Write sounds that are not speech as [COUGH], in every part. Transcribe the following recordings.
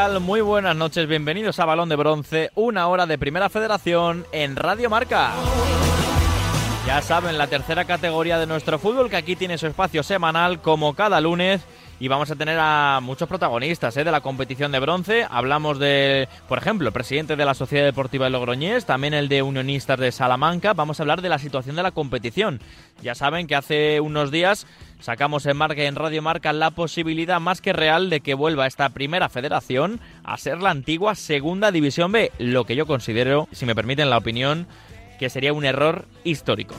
Muy buenas noches, bienvenidos a Balón de Bronce, una hora de Primera Federación en Radio Marca. Ya saben, la tercera categoría de nuestro fútbol que aquí tiene su espacio semanal como cada lunes y vamos a tener a muchos protagonistas ¿eh? de la competición de bronce. Hablamos de, por ejemplo, el presidente de la Sociedad Deportiva de Logroñés, también el de Unionistas de Salamanca. Vamos a hablar de la situación de la competición. Ya saben que hace unos días sacamos en Marca en Radio Marca la posibilidad más que real de que vuelva esta primera federación a ser la antigua Segunda División B, lo que yo considero, si me permiten la opinión, que sería un error histórico.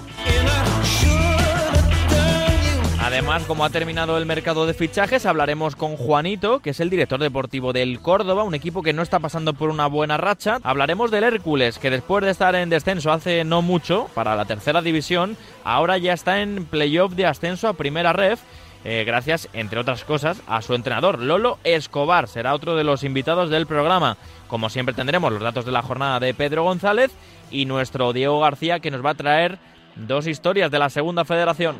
Además, como ha terminado el mercado de fichajes, hablaremos con Juanito, que es el director deportivo del Córdoba, un equipo que no está pasando por una buena racha. Hablaremos del Hércules, que después de estar en descenso hace no mucho para la tercera división, ahora ya está en playoff de ascenso a primera ref. Eh, gracias, entre otras cosas, a su entrenador, Lolo Escobar. Será otro de los invitados del programa. Como siempre tendremos los datos de la jornada de Pedro González y nuestro Diego García, que nos va a traer dos historias de la segunda federación.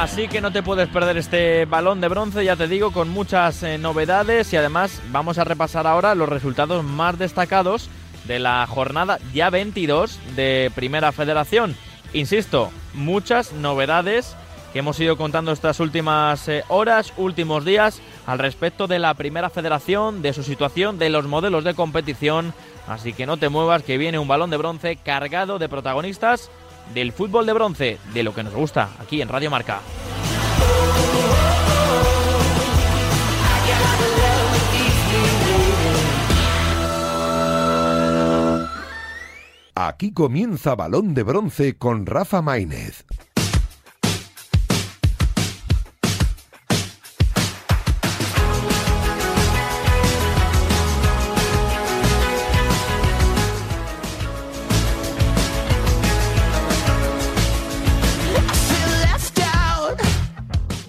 Así que no te puedes perder este balón de bronce, ya te digo, con muchas eh, novedades y además vamos a repasar ahora los resultados más destacados de la jornada ya 22 de Primera Federación. Insisto, muchas novedades que hemos ido contando estas últimas eh, horas, últimos días, al respecto de la Primera Federación, de su situación, de los modelos de competición. Así que no te muevas, que viene un balón de bronce cargado de protagonistas del fútbol de bronce, de lo que nos gusta aquí en Radio Marca. Aquí comienza Balón de Bronce con Rafa Maínez.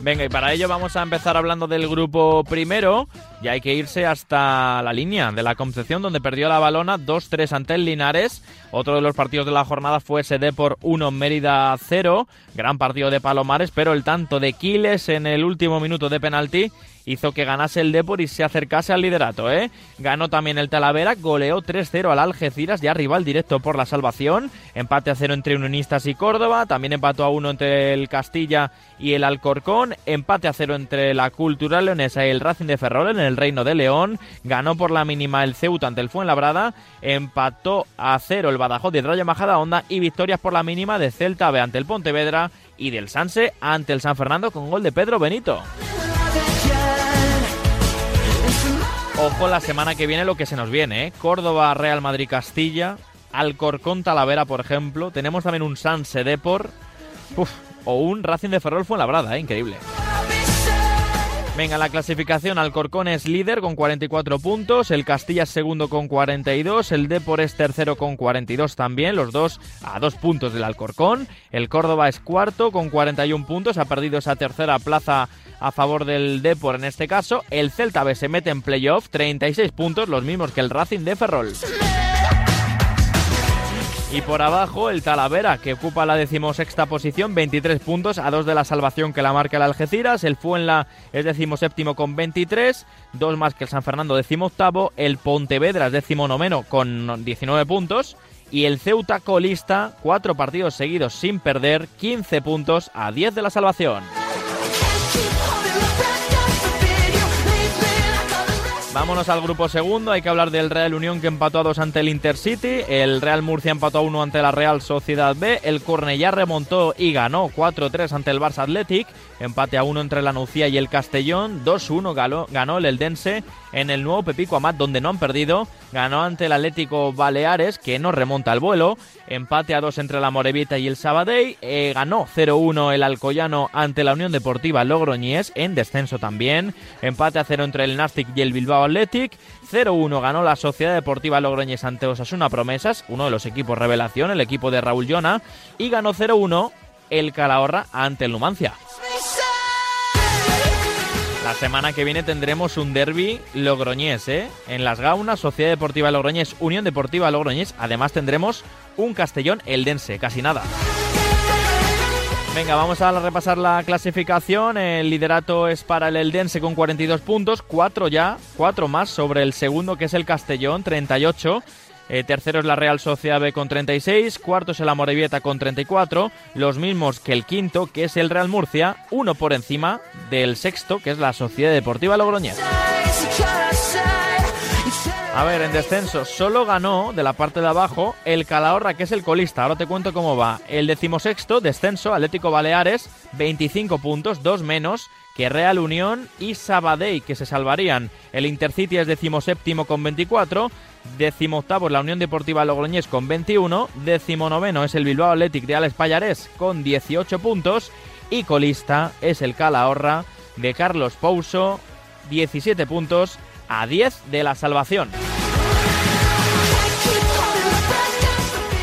Venga, y para ello vamos a empezar hablando del grupo primero. Y hay que irse hasta la línea de la Concepción, donde perdió la balona 2-3 ante el Linares. Otro de los partidos de la jornada fue SD por 1 Mérida 0. Gran partido de Palomares, pero el tanto de Quiles en el último minuto de penalti hizo que ganase el Depor y se acercase al liderato. ¿eh? Ganó también el Talavera, goleó 3-0 al Algeciras, ya rival directo por la salvación. Empate a 0 entre Unionistas y Córdoba, también empató a 1 entre el Castilla y el Alcorcón. Empate a 0 entre la Cultural Leonesa y el Racing de Ferrol en el Reino de León. Ganó por la mínima el Ceuta ante el Fuenlabrada. Empató a 0 el Badajoz de Rayo Majada Onda y victorias por la mínima de Celta B ante el Pontevedra y del Sanse ante el San Fernando con gol de Pedro Benito. Ojo la semana que viene lo que se nos viene, ¿eh? Córdoba, Real Madrid, Castilla, Alcorcón, Talavera, por ejemplo. Tenemos también un Sanse Depor o un Racing de Ferrol Fuenlabrada, ¿eh? increíble. Venga, la clasificación, Alcorcón es líder con 44 puntos, el Castilla es segundo con 42, el Depor es tercero con 42 también, los dos a dos puntos del Alcorcón, el Córdoba es cuarto con 41 puntos, ha perdido esa tercera plaza a favor del Depor en este caso. El Celta B se mete en playoff, 36 puntos, los mismos que el Racing de Ferrol. Y por abajo el Talavera, que ocupa la decimosexta posición, 23 puntos, a dos de la salvación que la marca el Algeciras. El Fuenla es decimoséptimo con 23, dos más que el San Fernando decimoctavo. El Pontevedra es decimonoveno con 19 puntos. Y el Ceuta colista, cuatro partidos seguidos sin perder, 15 puntos a 10 de la salvación. Vámonos al grupo segundo, hay que hablar del Real Unión que empató a dos ante el Intercity, el Real Murcia empató a uno ante la Real Sociedad B, el Cornellá remontó y ganó 4-3 ante el Barça Athletic, empate a uno entre la Nucía y el Castellón, 2-1 ganó, el Eldense en el nuevo Pepico Amat donde no han perdido, ganó ante el Atlético Baleares que no remonta el vuelo, empate a dos entre la Morevita y el Sabadell, eh, ganó 0-1 el Alcoyano ante la Unión Deportiva Logroñés en descenso también, empate a 0 entre el Nastic y el Bilbao Athletic. 0-1 ganó la Sociedad Deportiva Logroñés ante Osasuna Promesas, uno de los equipos revelación, el equipo de Raúl Llona. Y ganó 0-1 el Calahorra ante el Numancia. La semana que viene tendremos un derby logroñés, ¿eh? En Las Gaunas, Sociedad Deportiva Logroñés, Unión Deportiva Logroñés. Además tendremos un Castellón Eldense, casi nada. Venga, vamos a repasar la clasificación. El liderato es para el Eldense con 42 puntos, 4 ya, 4 más sobre el segundo que es el Castellón, 38. Eh, tercero es la Real Sociedad B con 36, cuarto es el Amorebieta con 34, los mismos que el quinto, que es el Real Murcia, uno por encima del sexto, que es la Sociedad Deportiva Logroñés. A ver, en descenso solo ganó de la parte de abajo el Calahorra, que es el colista. Ahora te cuento cómo va. El decimosexto, descenso, Atlético Baleares, 25 puntos, dos menos que Real Unión y Sabadell, que se salvarían. El Intercity es decimoséptimo con 24, decimoctavo es la Unión Deportiva Logroñés con 21, decimonoveno es el Bilbao Athletic de Alex Payarés con 18 puntos y colista es el Calahorra de Carlos Pouso, 17 puntos a 10 de la salvación.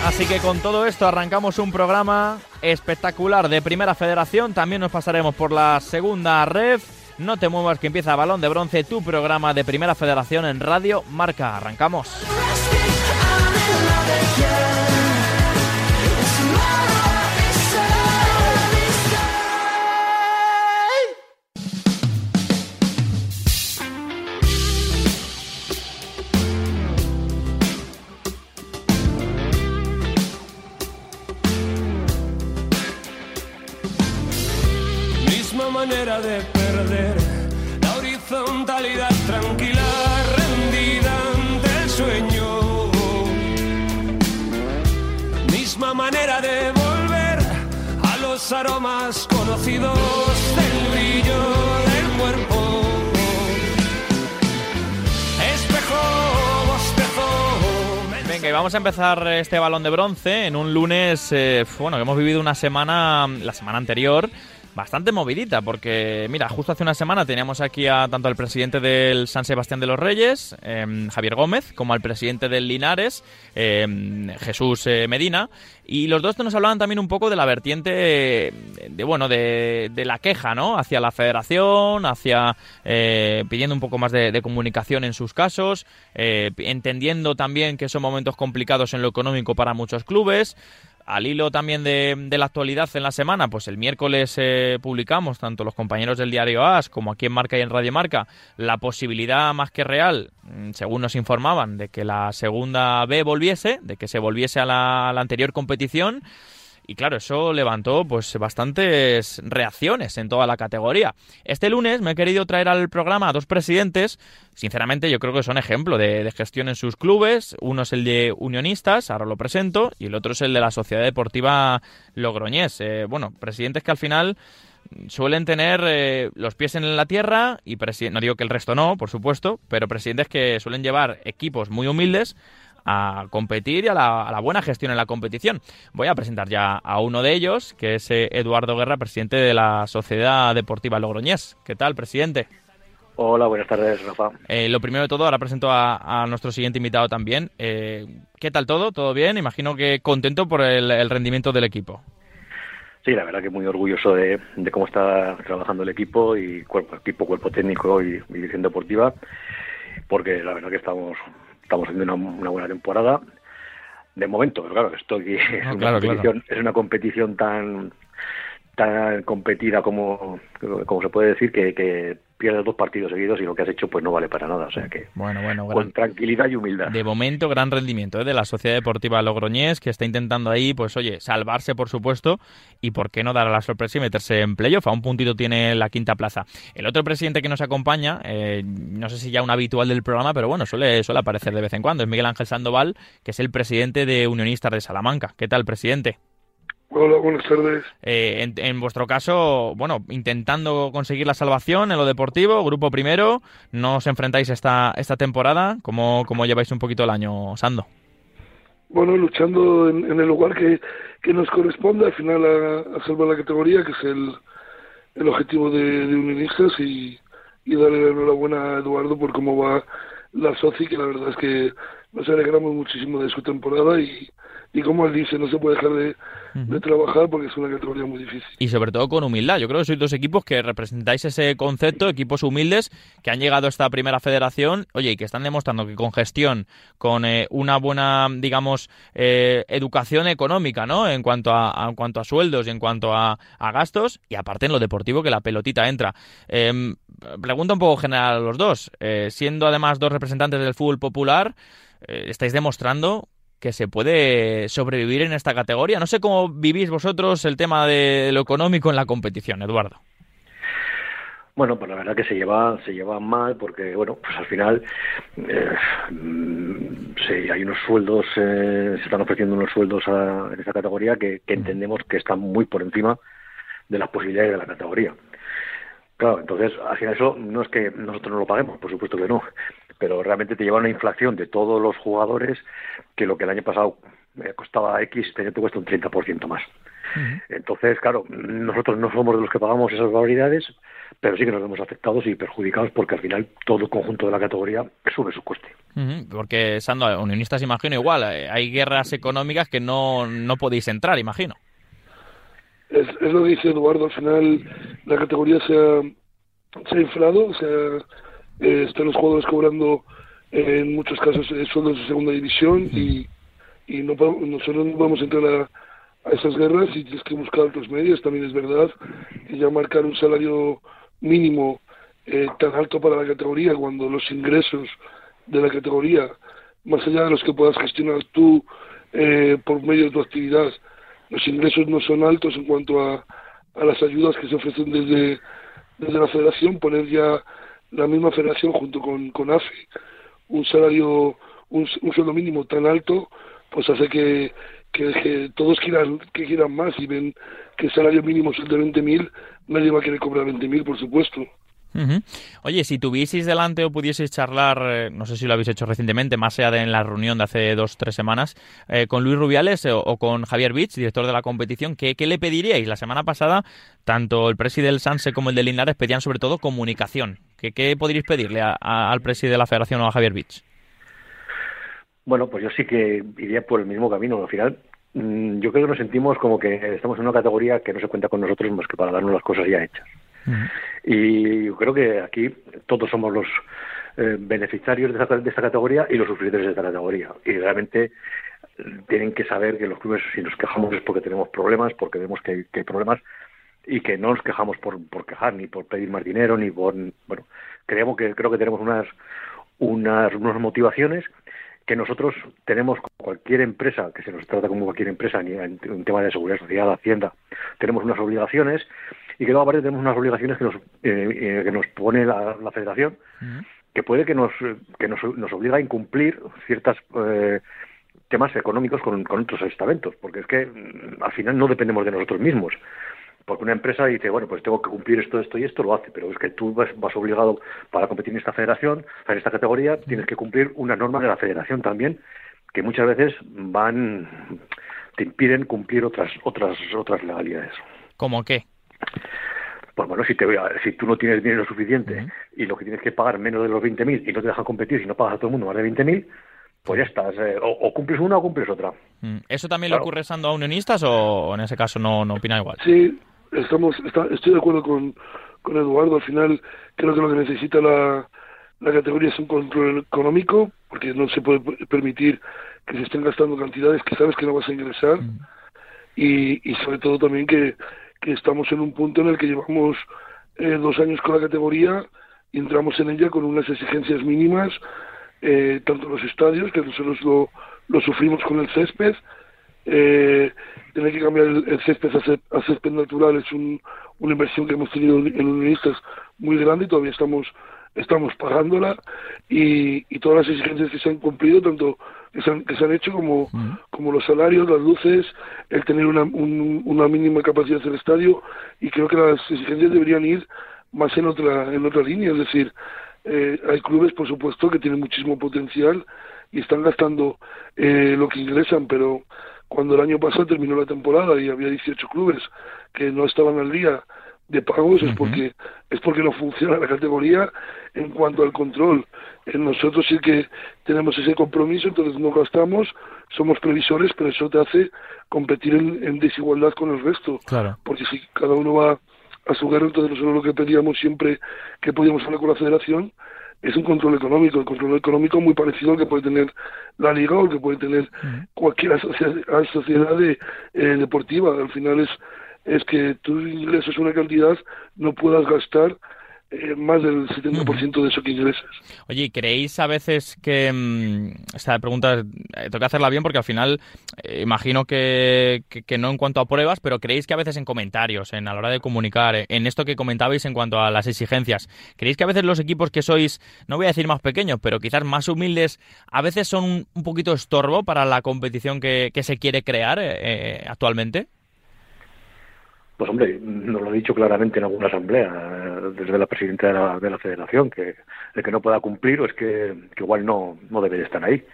Así que con todo esto arrancamos un programa espectacular de Primera Federación. También nos pasaremos por la segunda ref. No te muevas que empieza Balón de Bronce, tu programa de Primera Federación en Radio Marca. Arrancamos. Manera de perder la horizontalidad tranquila, rendida ante el sueño. Misma manera de volver a los aromas conocidos del brillo del cuerpo. Espejo. Venga, y vamos a empezar este balón de bronce en un lunes, eh, bueno, hemos vivido una semana, la semana anterior, bastante movidita, porque mira, justo hace una semana teníamos aquí a tanto al presidente del San Sebastián de los Reyes, em, Javier Gómez, como al presidente del Linares, em, Jesús eh, Medina, y los dos nos hablaban también un poco de la vertiente de, bueno, de, la queja, ¿no? Hacia la federación, hacia eh, pidiendo un poco más de, comunicación en sus casos, eh, entendiendo también que son momentos complicados en lo económico para muchos clubes al hilo también de, la actualidad en la semana, pues el miércoles eh, publicamos, tanto los compañeros del diario AS como aquí en Marca y en Radio Marca, la posibilidad más que real, mm, según nos informaban, de que la segunda B volviese, de que se volviese a la anterior competición. Y claro, eso levantó pues bastantes reacciones en toda la categoría. Este lunes me he querido traer al programa a dos presidentes, sinceramente yo creo que son ejemplo de, gestión en sus clubes. Uno es el de Unionistas, ahora lo presento, y el otro es el de la Sociedad Deportiva Logroñés. Eh, bueno, presidentes que al final suelen tener eh, los pies en la tierra y no digo que el resto no, por supuesto, pero presidentes que suelen llevar equipos muy humildes a competir y a la, buena gestión en la competición. Voy a presentar ya a uno de ellos, que es eh, Eduardo Guerra, presidente de la Sociedad Deportiva Logroñés. ¿Qué tal, presidente? Hola, buenas tardes, Rafa. Eh, lo primero de todo, ahora presento a, nuestro siguiente invitado también. Eh, ¿Qué tal todo? ¿Todo bien? Imagino que contento por el, rendimiento del equipo. Sí, la verdad que muy orgulloso de, cómo está trabajando el equipo y cuerpo, equipo, cuerpo técnico y, y dirección deportiva, porque la verdad que estamos estamos haciendo una, buena temporada. De momento, pero claro, esto aquí es, una competición, es una competición tan tan competida como, como se puede decir que, que pierdes dos partidos seguidos y lo que has hecho pues no vale para nada. O sea que bueno, bueno, con tranquilidad y humildad. De momento, gran rendimiento ¿eh? de la Sociedad Deportiva Logroñés, que está intentando ahí, pues oye, salvarse por supuesto, y por qué no dar a la sorpresa y meterse en playoff. A un puntito tiene la quinta plaza. El otro presidente que nos acompaña, eh, no sé si ya un habitual del programa, pero bueno, suele, suele aparecer de vez en cuando, es Miguel Ángel Sandoval, que es el presidente de Unionistas de Salamanca. ¿Qué tal, presidente? Hola, buenas tardes. Eh, en, vuestro caso, bueno, intentando conseguir la salvación en lo deportivo, grupo primero, ¿no os enfrentáis esta, esta temporada? ¿Cómo, ¿Cómo lleváis un poquito el año, Sando? Bueno, luchando en, el lugar que, que, nos corresponde, al final a, salvar la categoría, que es el, el objetivo de, de Unionistas, y, y darle la enhorabuena a Eduardo por cómo va la SOCI, que la verdad es que nos alegramos muchísimo de su temporada y, y como él dice, no se puede dejar de, de trabajar porque es una categoría muy difícil. Y sobre todo con humildad. Yo creo que sois dos equipos que representáis ese concepto, equipos humildes que han llegado a esta primera federación, oye, y que están demostrando que con gestión, con eh, una buena, digamos, eh, educación económica, ¿no? En cuanto a, en cuanto a sueldos y en cuanto a, a, gastos, y aparte en lo deportivo que la pelotita entra. Eh, pregunta un poco general a los dos. Eh, siendo además dos representantes del fútbol popular, eh, estáis demostrando que se puede sobrevivir en esta categoría. No sé cómo vivís vosotros el tema de lo económico en la competición, Eduardo. Bueno, pues la verdad que se lleva se lleva mal porque bueno, pues al final eh, sí, hay unos sueldos, eh, se están ofreciendo unos sueldos a, en esa categoría que, que entendemos que están muy por encima de las posibilidades de la categoría. Claro, entonces, al final eso no es que nosotros no lo paguemos, por supuesto que no, pero realmente te lleva una inflación de todos los jugadores que lo que el año pasado me costaba X, este año te cuesta un 30% más. Uh -huh. Entonces, claro, nosotros no somos de los que pagamos esas barbaridades, pero sí que nos vemos afectados y perjudicados porque al final todo el conjunto de la categoría sube su coste. Uh -huh. Porque, Sando, unionistas imagino igual, hay guerras económicas que no, no podéis entrar, imagino. Es, es, lo que dice Eduardo, al final la categoría se ha, se ha inflado, o sea, eh, están los jugadores cobrando eh, en muchos casos eh, sueldos de segunda división y, y no podemos, nosotros no podemos entrar a, a esas guerras y tienes que buscar otros medios, también es verdad, y ya marcar un salario mínimo eh, tan alto para la categoría cuando los ingresos de la categoría, más allá de los que puedas gestionar tú eh, por medio de tu actividad, los ingresos no son altos en cuanto a, a las ayudas que se ofrecen desde, desde la federación, poner ya la misma federación junto con, con AFE un salario, un, sueldo mínimo tan alto, pues hace que, que, que, todos quieran que quieran más y ven que el salario mínimo es el de 20.000, nadie va a querer cobrar 20.000, por supuesto. Oye, si tuvieseis delante o pudieseis charlar, eh, no sé si lo habéis hecho recientemente, más allá de en la reunión de hace dos tres semanas, eh, con Luis Rubiales o, o, con Javier Bich, director de la competición, ¿qué, ¿qué, le pediríais? La semana pasada, tanto el presidente del Sanse como el de Linares pedían sobre todo comunicación. ¿Qué, qué podríais pedirle a, al presidente de la federación o a Javier Bich? Bueno, pues yo sí que iría por el mismo camino. Al final, mmm, yo creo que nos sentimos como que estamos en una categoría que no se cuenta con nosotros más que para darnos las cosas ya hechas. Y yo creo que aquí todos somos los eh, beneficiarios de esta, de esta, categoría y los sufridores de esta categoría. Y realmente tienen que saber que los clubes, si nos quejamos es porque tenemos problemas, porque vemos que hay, que hay problemas y que no nos quejamos por, por quejar, ni por pedir más dinero, ni por. Bueno, creemos que, creo que tenemos unas, unas, unas motivaciones que nosotros tenemos cualquier empresa, que se nos trata como cualquier empresa, en, en, tema de seguridad social, hacienda, tenemos unas obligaciones y que luego aparte tenemos unas obligaciones que nos, eh, eh, que nos pone la, la federación, uh -huh. que puede que nos, que nos, nos obliga a incumplir ciertas eh, temas económicos con, con otros estamentos, porque es que mm, al final no dependemos de nosotros mismos porque una empresa dice, bueno, pues tengo que cumplir esto, esto y esto, lo hace, pero es que tú vas, vas obligado para competir en esta federación, en esta categoría, tienes que cumplir unas normas de la federación también, que muchas veces van, te impiden cumplir otras, otras, otras legalidades. ¿Cómo qué? Pues bueno, si, te, si tú no tienes dinero suficiente uh -huh. y lo que tienes que pagar menos de los 20.000 y no te dejan competir, si no pagas a todo el mundo más de 20.000, pues ya estás. Eh, o, o, cumples una o cumples otra. ¿Eso también claro. le ocurre estando a unionistas o en ese caso no, no opina igual? Sí, estamos, está, estoy de acuerdo con, con Eduardo. Al final, creo que lo que necesita la, la categoría es un control económico, porque no se puede permitir que se estén gastando cantidades que sabes que no vas a ingresar. Mm. Y, y sobre todo también que, que estamos en un punto en el que llevamos eh, dos años con la categoría y entramos en ella con unas exigencias mínimas, eh, tanto los estadios, que nosotros lo, lo sufrimos con el césped, eh, tener que cambiar el, el césped a, a, césped natural es un, una inversión que hemos tenido en unionistas muy grande y todavía estamos estamos pagándola y, y todas las exigencias que se han cumplido tanto que se han, que se han hecho como, uh -huh. como los salarios, las luces, el tener una, un, una mínima capacidad del estadio y creo que las exigencias deberían ir más en otra en otra línea, es decir, eh, hay clubes por supuesto que tienen muchísimo potencial y están gastando eh, lo que ingresan, pero cuando el año pasado terminó la temporada y había 18 clubes que no estaban al día de pagos es porque es porque no funciona la categoría en cuanto al control. En nosotros sí que tenemos ese compromiso, entonces no gastamos, somos previsores, pero eso te hace competir en, desigualdad con el resto. Claro. Porque si cada uno va a su guerra, entonces nosotros lo que pedíamos siempre que podíamos hablar con la federación es un control económico, el control económico muy parecido al que puede tener la liga o el que puede tener cualquier asociación eh, deportiva. Al final es es que tú ingresas una cantidad, no puedas gastar eh, más del 70% de eso que ingresas. Oye, ¿creéis a veces que... Mm, esta pregunta eh, tengo que hacerla bien porque al final eh, imagino que, que, no en cuanto a pruebas, pero ¿creéis que a veces en comentarios, en a la hora de comunicar, en esto que comentabais en cuanto a las exigencias, ¿creéis que a veces los equipos que sois, no voy a decir más pequeños, pero quizás más humildes, a veces son un, poquito estorbo para la competición que, que se quiere crear actualmente? Pues hombre, nos lo he dicho claramente en alguna asamblea, desde la presidenta de la, de la federación, que el que no pueda cumplir o es que, igual no, no debe de estar ahí.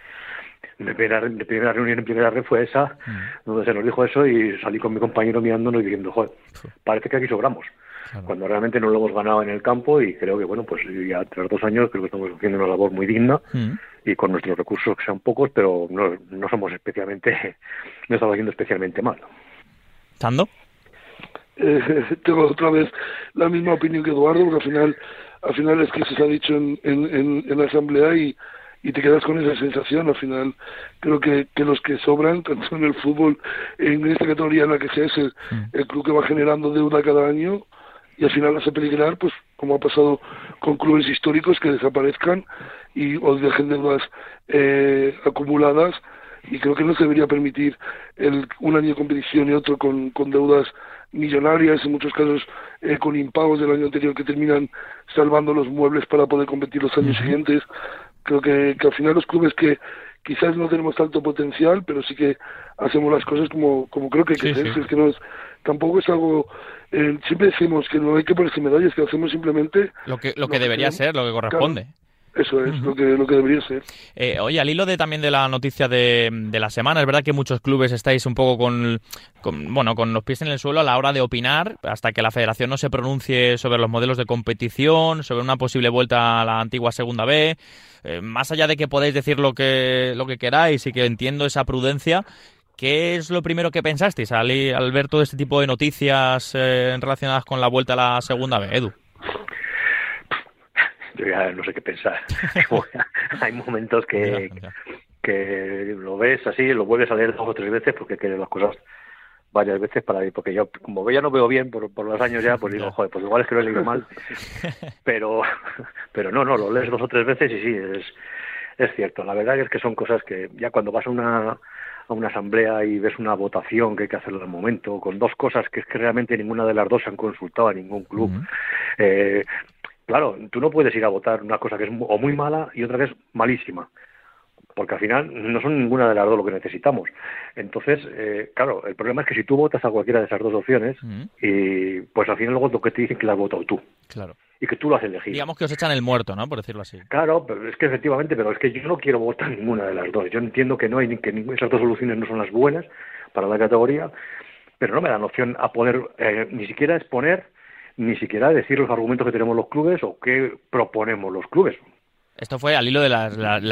Mi primera, primera reunión en primera red fue esa, mm. donde se nos dijo eso y salí con mi compañero mirándonos y diciendo, joder, parece que aquí sobramos. Cuando realmente no lo hemos ganado en el campo y creo que, bueno, pues ya tras dos años creo que estamos haciendo una labor muy digna mm. y con nuestros recursos que sean pocos, pero no, no somos especialmente, [LAUGHS] no estamos haciendo especialmente mal. ¿Tando? Eh, [LAUGHS] tengo otra vez la misma opinión que Eduardo, porque al final, al final es que se ha dicho en, en, en, la asamblea y, y te quedas con esa sensación. Al final, creo que, que los que sobran, [LAUGHS] tanto en el fútbol, en esta categoría en la que sea, es el, el club que va generando deuda cada año y al final hace peligrar, pues como ha pasado con clubes históricos que desaparezcan y o dejen deudas eh, acumuladas y creo que no se debería permitir el, un año de competición y otro con, con deudas millonarias, en muchos casos eh, con impagos del año anterior que terminan salvando los muebles para poder competir los años siguientes. Creo que, que al final los clubes que quizás no tenemos tanto potencial, pero sí que hacemos las cosas como, como creo que hay que hacer. Es que no es, tampoco es algo eh, siempre decimos que no hay que ponerse medallas, que hacemos simplemente lo que lo que debería ser, lo que corresponde. Eso es lo, que, lo que debería ser. Eh, oye, al hilo de también de la noticia de, de, la semana, es verdad que muchos clubes estáis un poco con, bueno, con los pies en el suelo a la hora de opinar, hasta que la federación no se pronuncie sobre los modelos de competición, sobre una posible vuelta a la antigua Segunda B. Eh, más allá de que podéis decir lo que, lo que queráis y que entiendo esa prudencia, ¿Qué es lo primero que pensasteis al, al ver todo este tipo de noticias eh, relacionadas con la vuelta a la segunda B, Edu? Yo ya no sé qué pensar. [LAUGHS] Hay momentos que, que lo ves así, lo vuelves a leer dos o tres veces porque quieres las cosas varias veces para ir, porque yo como ya no veo bien por, por los años ya, pues digo, joder, pues igual es que lo he leído mal, [LAUGHS] pero pero no, no, lo lees dos o tres veces y sí, es, es cierto, la verdad es que son cosas que ya cuando vas a una, a una asamblea y ves una votación que hay que hacerlo al momento, con dos cosas que es que realmente ninguna de las dos se han consultado a ningún club, eh, Claro, tú no puedes ir a votar una cosa que es o muy mala y otra que es malísima, porque al final no son ninguna de las dos lo que necesitamos. Entonces, eh, claro, el problema es que si tú votas a cualquiera de esas dos opciones, y pues al final luego lo que te dicen que la has votado tú. Claro. Y que tú lo has elegido. Digamos que os echan el muerto, ¿no? Por decirlo así. Claro, pero es que efectivamente, pero es que yo no quiero votar ninguna de las dos. Yo entiendo que no hay que esas dos soluciones no son las buenas para la categoría, pero no me dan opción a poder eh, ni siquiera exponer ni siquiera decir los argumentos que tenemos los clubes o qué proponemos los clubes. Esto fue al hilo de la,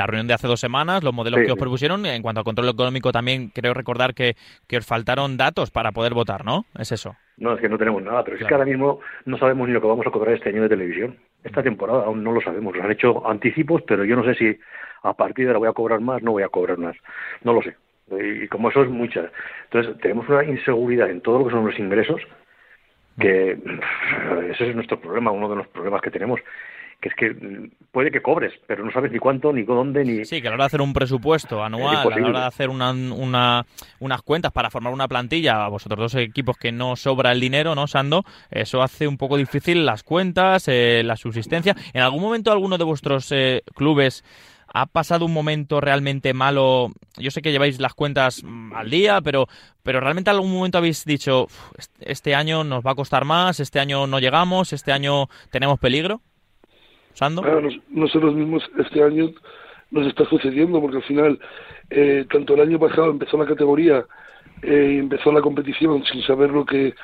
reunión de hace dos semanas, los modelos que os propusieron. En cuanto al control económico, también creo recordar que, que, os faltaron datos para poder votar, ¿no? ¿Es eso? No, es que no tenemos nada, pero es que ahora mismo no sabemos ni lo que vamos a cobrar este año de televisión. Esta temporada aún no lo sabemos. Nos han hecho anticipos, pero yo no sé si a partir de ahora voy a cobrar más, no voy a cobrar más. No lo sé. Y como eso es mucha. Entonces, tenemos una inseguridad en todo lo que son los ingresos que ese es nuestro problema, uno de los problemas que tenemos, que es que puede que cobres, pero no sabes ni cuánto, ni dónde, ni... Sí, que a la hora de hacer un presupuesto anual, a la hora de hacer una, una, unas cuentas para formar una plantilla, a vosotros dos equipos que no sobra el dinero, ¿no, Sando? Eso hace un poco difícil las cuentas, eh, la subsistencia. ¿En algún momento alguno de vuestros eh, clubes ¿Ha pasado un momento realmente malo? Yo sé que lleváis las cuentas mm, al día, pero, pero realmente algún momento habéis dicho, este año nos va a costar más, este año no llegamos, este año tenemos peligro. ¿Sando? nosotros mismos este año nos está sucediendo porque al final, eh, tanto el año pasado empezó la categoría, eh, empezó la competición sin saber lo que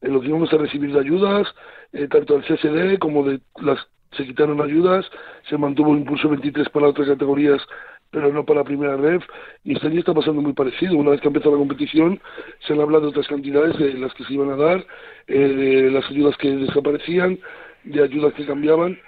lo que íbamos a recibir de ayudas, eh, tanto del CSD como de las se quitaron ayudas, se mantuvo el impulso 23 para otras categorías, pero no para primera ref, y este año está pasando muy parecido. Una vez que empezó la competición, se han hablado de otras cantidades de las que se iban a dar, eh, de las ayudas que desaparecían, de ayudas que cambiaban,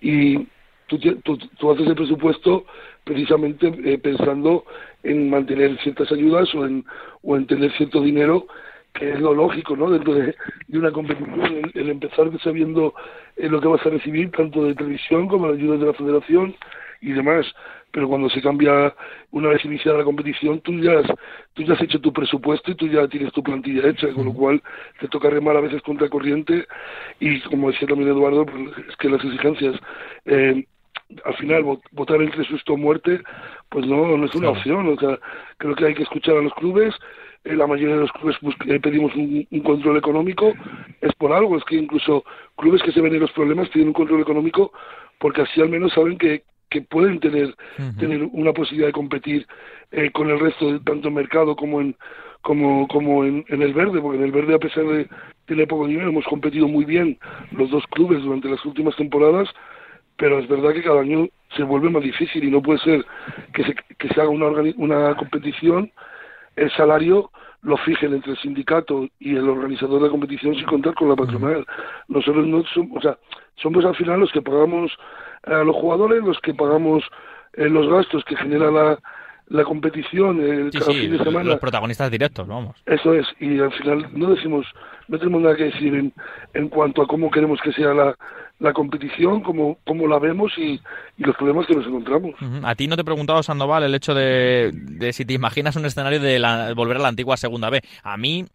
y tú, tú, tú haces el presupuesto precisamente eh, pensando en mantener ciertas ayudas o en, o en tener cierto dinero que es lo lógico, ¿no? Dentro de, una competición, el, empezar sabiendo eh, lo que vas a recibir, tanto de televisión como de ayudas de la federación y demás. Pero cuando se cambia, una vez iniciada la competición, tú ya, has, tú ya has hecho tu presupuesto y tú ya tienes tu plantilla hecha, con lo cual te toca remar a veces contra corriente y, como decía también Eduardo, pues, es que las exigencias... Eh, al final votar entre susto o muerte, pues no, no es una opción. O sea, creo que hay que escuchar a los clubes. Eh, la mayoría de los clubes eh, pedimos un, control económico, es por algo, es que incluso clubes que se ven en los problemas tienen un control económico porque así al menos saben que, que pueden tener, tener una posibilidad de competir eh, con el resto, de, tanto en mercado como en, como, como en, en, el verde, porque en el verde a pesar de tener poco dinero hemos competido muy bien los dos clubes durante las últimas temporadas pero es verdad que cada año se vuelve más difícil y no puede ser que se, que se haga una, una competición, el salario lo fijen entre el sindicato y el organizador de la competición sin contar con la patronal. Nosotros no somos, o sea, somos al final los que pagamos a los jugadores, los que pagamos eh, los gastos que genera la, la competición el cada fin de semana. Los protagonistas directos, vamos. Eso es, y al final no decimos, no tenemos nada que decir en, en cuanto a cómo queremos que sea la, la competición, como, como la vemos y, los problemas que nos encontramos. A ti no te he preguntado, Sandoval, el hecho de, de si te imaginas un escenario de volver a la antigua Segunda B. A mí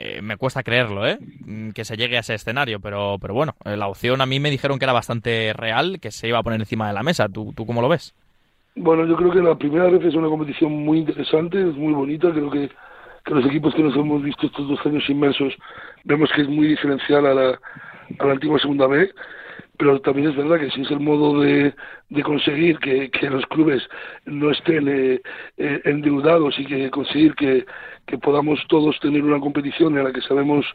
eh, me cuesta creerlo, ¿eh? Mm, que se llegue a ese escenario, pero, pero bueno, eh, la opción a mí me dijeron que era bastante real, que se iba a poner encima de la mesa. ¿Tú, tú cómo lo ves? Bueno, yo creo que la primera vez es una competición muy interesante, es muy bonita, creo que, que los equipos que nos hemos visto estos dos años inmersos vemos que es muy diferencial a la, a la antigua Segunda B pero también es verdad que si es el modo de, de conseguir que, que, los clubes no estén eh, eh, endeudados y que conseguir que, que, podamos todos tener una competición en la que sabemos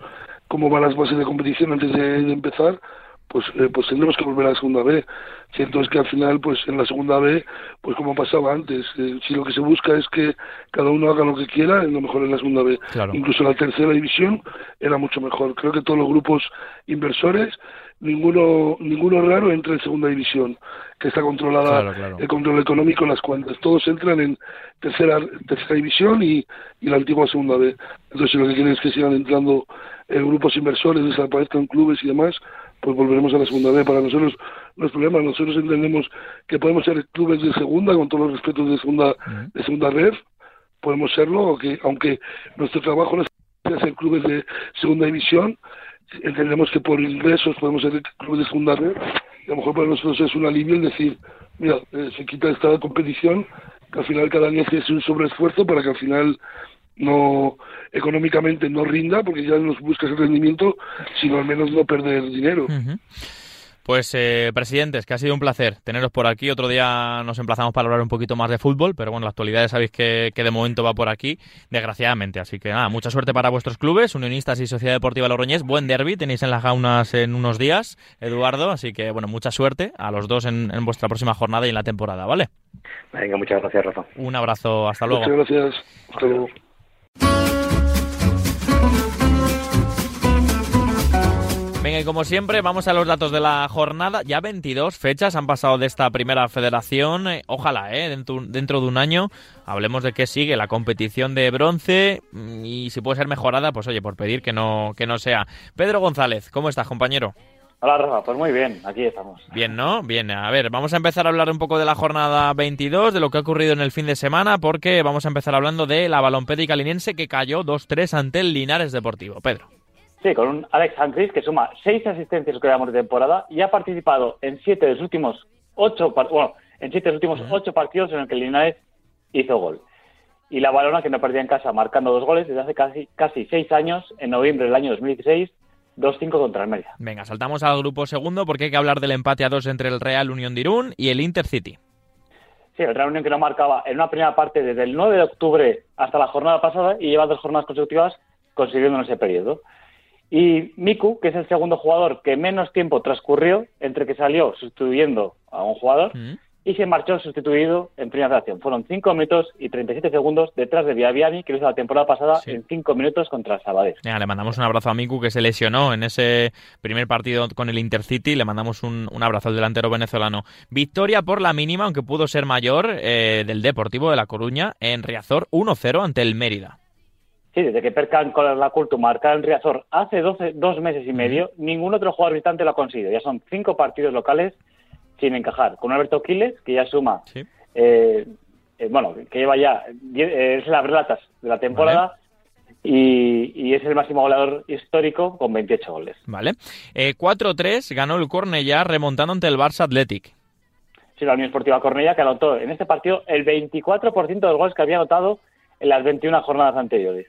cómo van las bases de competición antes de, empezar, pues, eh, pues tendremos que volver a la segunda B. Cierto es que al final, pues en la segunda B, pues como pasaba antes, si lo que se busca es que cada uno haga lo que quiera, es lo mejor en la segunda B. Incluso la tercera división era mucho mejor. Creo que todos los grupos inversores ninguno ninguno raro entra en segunda división, que está controlada el control económico en las cuentas. Todos entran en tercera tercera división y, y la antigua segunda B. Entonces, lo que quieren es que sigan entrando eh, grupos inversores, desaparezcan clubes y demás, pues volveremos a la segunda B. Para nosotros los problemas, nosotros entendemos que podemos ser clubes de segunda, con todos los respetos de segunda, de segunda red, podemos serlo, aunque, aunque nuestro trabajo no es ser clubes de segunda división, entendemos que por ingresos podemos ser clubes de segunda red y a lo mejor para nosotros es un alivio el decir, mira, eh, se quita esta competición, que al final cada año hace un sobreesfuerzo para que al final no económicamente no rinda, porque ya no buscas el rendimiento, sino al menos no perder dinero. Pues, eh, presidentes, que ha sido un placer teneros por aquí. Otro día nos emplazamos para hablar un poquito más de fútbol, pero bueno, la actualidad ya sabéis que, de momento va por aquí, desgraciadamente. Así que nada, mucha suerte para vuestros clubes, Unionistas y Sociedad Deportiva Logroñés. Buen derby, tenéis en las gaunas en unos días, Eduardo. Así que bueno, mucha suerte a los dos en, vuestra próxima jornada y en la temporada, ¿vale? Venga, muchas gracias, Rafa. Un abrazo, hasta luego. Muchas gracias. Hasta luego. Venga, y como siempre, vamos a los datos de la jornada. Ya 22 fechas han pasado de esta primera federación. Eh, ojalá, eh, dentro, dentro, de un año, hablemos de qué sigue la competición de bronce mm, y si puede ser mejorada, pues oye, por pedir que no, que no sea. Pedro González, ¿cómo estás, compañero? Hola, Rafa. Pues muy bien, aquí estamos. Bien, ¿no? Bien, a ver, vamos a empezar a hablar un poco de la jornada 22, de lo que ha ocurrido en el fin de semana, porque vamos a empezar hablando de la balompédica linense que cayó 2-3 ante el Linares Deportivo. Pedro. Sí, con un Alex Hankris que suma seis asistencias que damos de temporada y ha participado en siete de los últimos ocho, bueno, en siete de los últimos ocho partidos en el que Linares hizo gol. Y la balona que no perdía en casa marcando dos goles desde hace casi, casi seis años, en noviembre del año 2016, 2-5 contra el Mérida. Venga, saltamos al grupo segundo porque hay que hablar del empate a dos entre el Real Unión de Irún y el Intercity. Sí, el Real Unión que no marcaba en una primera parte desde el 9 de octubre hasta la jornada pasada y lleva dos jornadas consecutivas consiguiendo en ese periodo. Y Miku, que es el segundo jugador que menos tiempo transcurrió entre que salió sustituyendo a un jugador Mm. y se marchó sustituido en primera federación. Fueron 5 minutos y 37 segundos detrás de Viaviani, que lo hizo la temporada pasada Sí. en 5 minutos contra el Sabadell. Le mandamos un abrazo a Miku que se lesionó en ese primer partido con el Intercity. Le mandamos un, un abrazo al delantero venezolano. Victoria por la mínima, aunque pudo ser mayor, eh, del Deportivo de La Coruña en Riazor 1-0 ante el Mérida. Sí, desde que Percan con la Culto marca en Riazor hace 12, dos meses y medio, ningún otro jugador visitante lo ha conseguido. Ya son cinco partidos locales sin encajar. Con Alberto Quiles, que ya suma, Sí. eh, eh, bueno, que lleva ya, eh, es las relatas de la temporada y, y es el máximo goleador histórico con 28 goles. Vale. Eh, 4-3 ganó el Cornellá remontando ante el Barça Athletic. Sí, la Unión Esportiva Cornella que anotó en este partido el 24% de los goles que había anotado en las 21 jornadas anteriores.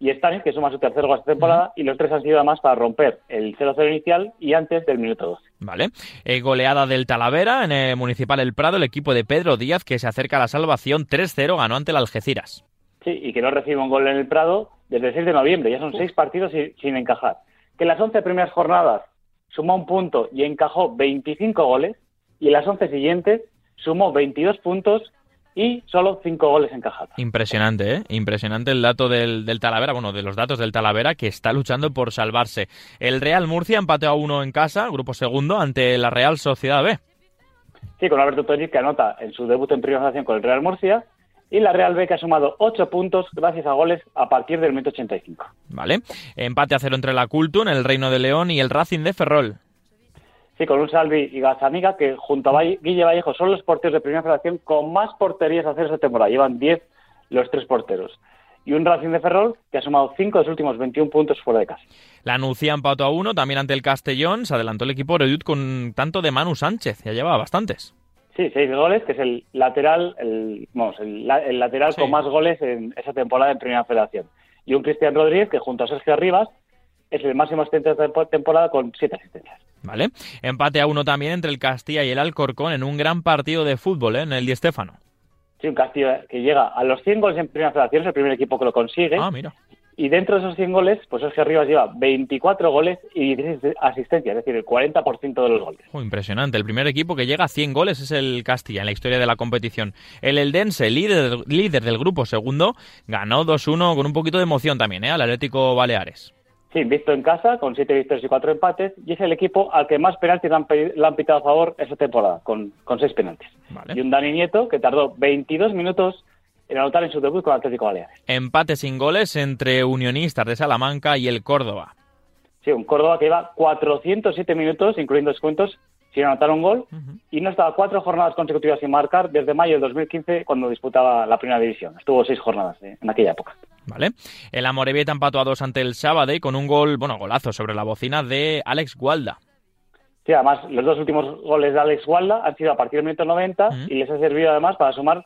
Y Stanis, que suma su tercer gol esta temporada, y los tres han sido además para romper el 0-0 inicial y antes del minuto 12. Vale. Eh, goleada del Talavera en el Municipal El Prado, el equipo de Pedro Díaz que se acerca a la salvación 3-0 ganó ante el Algeciras. Sí, y que no recibe un gol en el Prado desde el 6 de noviembre. Ya son seis partidos sin, sin encajar. Que en las 11 primeras jornadas sumó un punto y encajó 25 goles. Y en las 11 siguientes sumó 22 puntos y solo 5 goles encajados. Impresionante, ¿eh? Impresionante el dato del, del Talavera, bueno, de los datos del Talavera que está luchando por salvarse. El Real Murcia empató a uno en casa, grupo segundo, ante la Real Sociedad B. Sí, con Alberto Toriz que anota en su debut en primera federación con el Real Murcia. Y la Real B que ha sumado 8 puntos gracias a goles a partir del minuto 85. ¿Vale? Empate a cero entre la Cultun, el Reino de León y el Racing de Ferrol. Sí, con un Salvi y Gazaniga que junto a Guille Vallejo son los porteros de primera federación con más porterías a hacer esta temporada. Llevan 10 los tres porteros. Y un Racing de Ferrol que ha sumado 5 de sus últimos 21 puntos fuera de casa. La Nucía empató a uno, también ante el Castellón. Se adelantó el equipo Redut con tanto de Manu Sánchez, ya llevaba bastantes. Sí, 6 goles, que es el lateral, el, vamos, el, el lateral Sí. con más goles en esa temporada en primera federación. Y un Cristian Rodríguez que junto a Sergio Arribas es el máximo asistente de temporada con 7 asistencias. ¿Vale? Empate a uno también entre el Castilla y el Alcorcón en un gran partido de fútbol, ¿eh? En el Di Stéfano. Sí, un Castillo que llega a los 100 goles en primera federación, es el primer equipo que lo consigue. Ah, mira. Y dentro de esos 100 goles, pues Sergio Rivas lleva 24 goles y 16 asistencias, es decir, el 40% de los goles. Oh, impresionante. El primer equipo que llega a 100 goles es el Castilla en la historia de la competición. El Eldense, líder, líder del grupo segundo, ganó 2-1 con un poquito de emoción también, ¿eh? Al Atlético Baleares. Sí, visto en casa, con 7 victorias y 4 empates, y es el equipo al que más penaltis le han, pe- le han pitado a favor esta temporada, con, con 6 penaltis. Vale. Y un Dani Nieto que tardó 22 minutos en anotar en su debut con Atlético Baleares. Empate sin goles entre Unionistas de Salamanca y el Córdoba. Sí, un Córdoba que lleva 407 minutos, incluyendo descuentos, sin anotar un gol, y no estaba cuatro jornadas consecutivas sin marcar desde mayo del 2015, cuando disputaba la primera división. Estuvo seis jornadas eh, en aquella época. ¿Vale? El Amorebieta empató a dos ante el Sábado con un gol, bueno, golazo sobre la bocina de Alex Gualda. Sí, además, los dos últimos goles de Alex Walda han sido a partir del minuto 90 Mm. y les ha servido además para sumar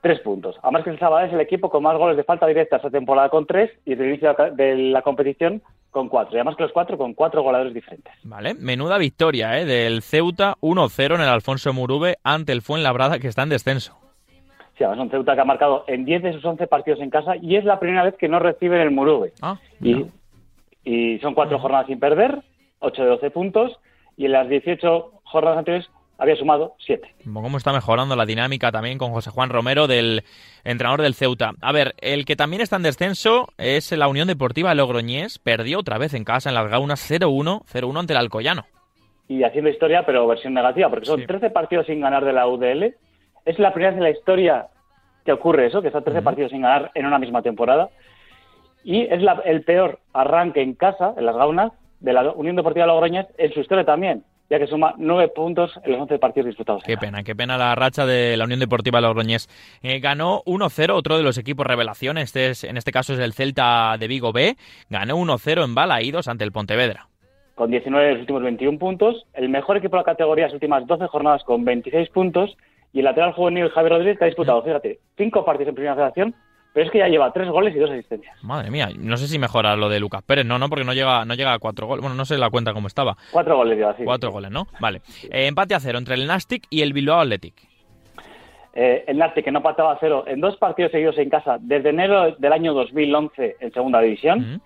tres puntos. Además que el Sabadell es el equipo con más goles de falta directa esta temporada con tres y desde el inicio de la competición con cuatro. Y además que los cuatro con cuatro goleadores diferentes. ¿Vale? Menuda victoria, ¿eh? Del Ceuta 1-0 en el Alfonso Murube ante el Fuenlabrada que está en descenso. Sí, además un Ceuta que ha marcado en 10 de sus 11 partidos en casa y es la primera vez que no reciben el Murube. Ah, Y, y son cuatro jornadas sin perder, 8 de 12 puntos, y en las 18 jornadas anteriores había sumado 7. Cómo está mejorando la dinámica también con José Juan Romero, del entrenador del Ceuta. A ver, el que también está en descenso es la Unión Deportiva Logroñés. Perdió otra vez en casa en las Gaunas 0-1, 0-1 ante el Alcoyano. Y haciendo historia, pero versión negativa, porque son Sí. 13 partidos sin ganar de la UDL. Es la primera vez en la historia que ocurre eso, que están 13 partidos sin ganar en una misma temporada. Y es la- el peor arranque en casa, en las Gaunas, de la Unión Deportiva Logroñés en su historia también, ya que suma 9 puntos en los 11 partidos disputados. Qué pena, qué pena la racha de la Unión Deportiva Logroñés. Eh, ganó 1-0 otro de los equipos revelación, este es, en este caso es el Celta de Vigo B. Ganó 1-0 en Balaídos ante el Pontevedra. con 19 de los últimos 21 puntos, el mejor equipo de la categoría las últimas 12 jornadas con 26 puntos, y el lateral juvenil Javier Rodríguez que ha disputado, fíjate, 5 partidos en primera federación, pero es que ya lleva 3 goles y 2 asistencias. Madre mía, no sé si mejora lo de Lucas Pérez, no, no, porque no llega, no llega a cuatro goles. Bueno, no sé la cuenta cómo estaba. 4 goles lleva, sí. Cuatro goles, ¿no? Vale. Eh, empate a cero entre el Nastic y el Bilbao Athletic. Eh, el Nasti que no pataba a cero en dos partidos seguidos en casa desde enero del año 2011 en segunda división,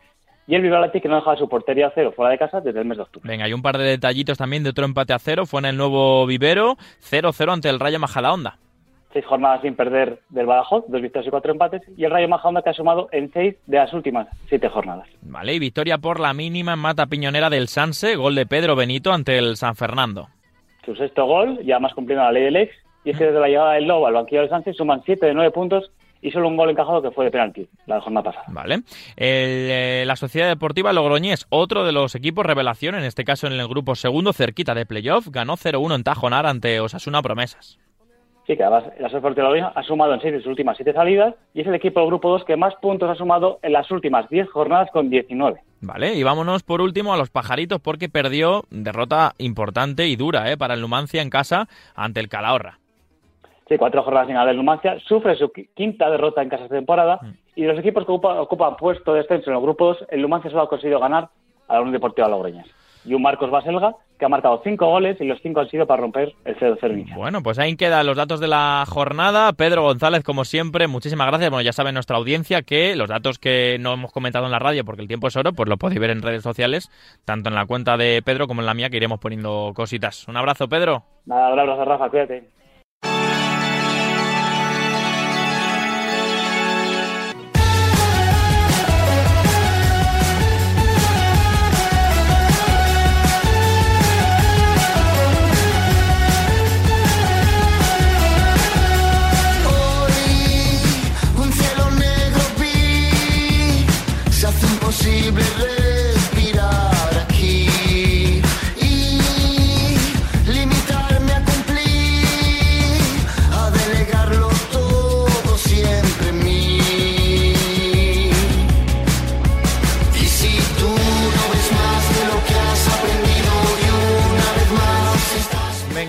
y el Bilbao que no dejaba su portería a cero fuera de casa desde el mes de octubre. Venga, hay un par de detallitos también de otro empate a cero. Fue en el nuevo Vivero, 0-0 ante el Rayo Majadahonda. Seis jornadas sin perder del Badajoz, dos victorias y cuatro empates, y el Rayo Majadahonda que ha sumado en seis de las últimas siete jornadas. Vale, y victoria por la mínima en mata piñonera del Sanse, gol de Pedro Benito ante el San Fernando. Su sexto gol, ya más cumpliendo la ley del ex, y es que desde la llegada del Lobo al banquillo del Sanse suman siete de nueve puntos y solo un gol encajado que fue de penalti la jornada pasada. Vale. El, eh, la Sociedad Deportiva Logroñés, otro de los equipos revelación, en este caso en el grupo segundo, cerquita de playoff, ganó 0-1 en Tajonar ante Osasuna Promesas. Sí, que además Sociedad Deportiva Logroñés ha sumado en seis de sus últimas siete salidas y es el equipo del grupo 2 que más puntos ha sumado en las últimas 10 jornadas con 19. Vale, y vámonos por último a los pajaritos porque perdió derrota importante y dura eh, para el Numancia en casa ante el Calahorra. Sí, cuatro jornadas sin ganar el Numancia, sufre su qui- quinta derrota en casa esta temporada y de los equipos que ocupa- ocupan puesto de descenso en los grupos, el Numancia solo ha conseguido ganar a la Unión Deportiva Logroñés. Y un Marcos Baselga que ha marcado cinco goles y los cinco han sido para romper el 0-0 inicial. Bueno, pues ahí quedan los datos de la jornada. Pedro González, como siempre, muchísimas gracias. Bueno, ya sabe nuestra audiencia que los datos que no hemos comentado en la radio, porque el tiempo es oro, pues lo podéis ver en redes sociales, tanto en la cuenta de Pedro como en la mía, que iremos poniendo cositas. Un abrazo, Pedro. Nada, un abrazo, Rafa, cuídate. Imposible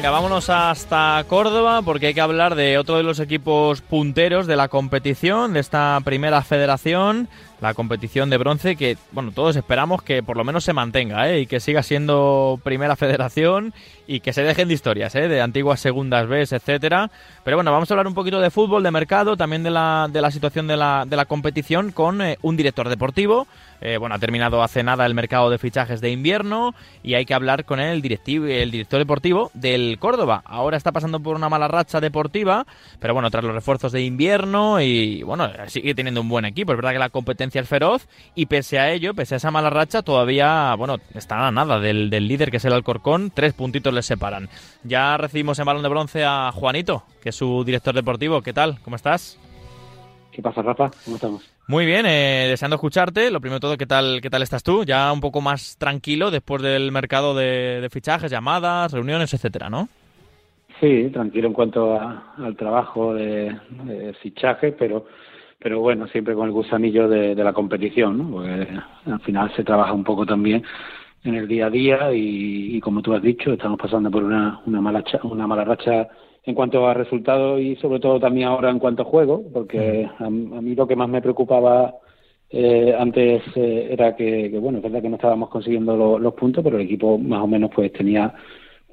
Venga, vámonos hasta Córdoba porque hay que hablar de otro de los equipos punteros de la competición, de esta primera federación, la competición de bronce, que, bueno, todos esperamos que por lo menos se mantenga ¿eh? y que siga siendo primera federación y que se dejen de historias, ¿eh? de antiguas segundas Bs, etcétera. Pero bueno, vamos a hablar un poquito de fútbol, de mercado, también de la, de la situación de la, de la competición con eh, un director deportivo. Eh, bueno, ha terminado hace nada el mercado de fichajes de invierno y hay que hablar con el, directivo, el director deportivo del Córdoba. Ahora está pasando por una mala racha deportiva, pero bueno, tras los refuerzos de invierno y bueno, sigue teniendo un buen equipo. Es verdad que la competencia es feroz y pese a ello, pese a esa mala racha, todavía, bueno, está a nada del, del líder que es el Alcorcón. Tres puntitos les separan. Ya recibimos en balón de bronce a Juanito, que es su director deportivo. ¿Qué tal? ¿Cómo estás? ¿Qué pasa, Rafa? ¿Cómo estamos? Muy bien, eh, deseando escucharte. Lo primero de todo, ¿qué tal, ¿qué tal estás tú? Ya un poco más tranquilo después del mercado de, fichajes, llamadas, reuniones, etcétera, ¿no? Sí, tranquilo en cuanto a- al trabajo de, de fichaje, pero pero bueno, siempre con el gusanillo de, la competición, ¿no? Porque al final se trabaja un poco también en el día a día y, y como tú has dicho, estamos pasando por una, una, mala, una mala racha en cuanto a resultados y sobre todo también ahora en cuanto a juego, porque a, a mí lo que más me preocupaba eh, antes eh, era que, que, bueno, es verdad que no estábamos consiguiendo lo- los puntos, pero el equipo más o menos pues tenía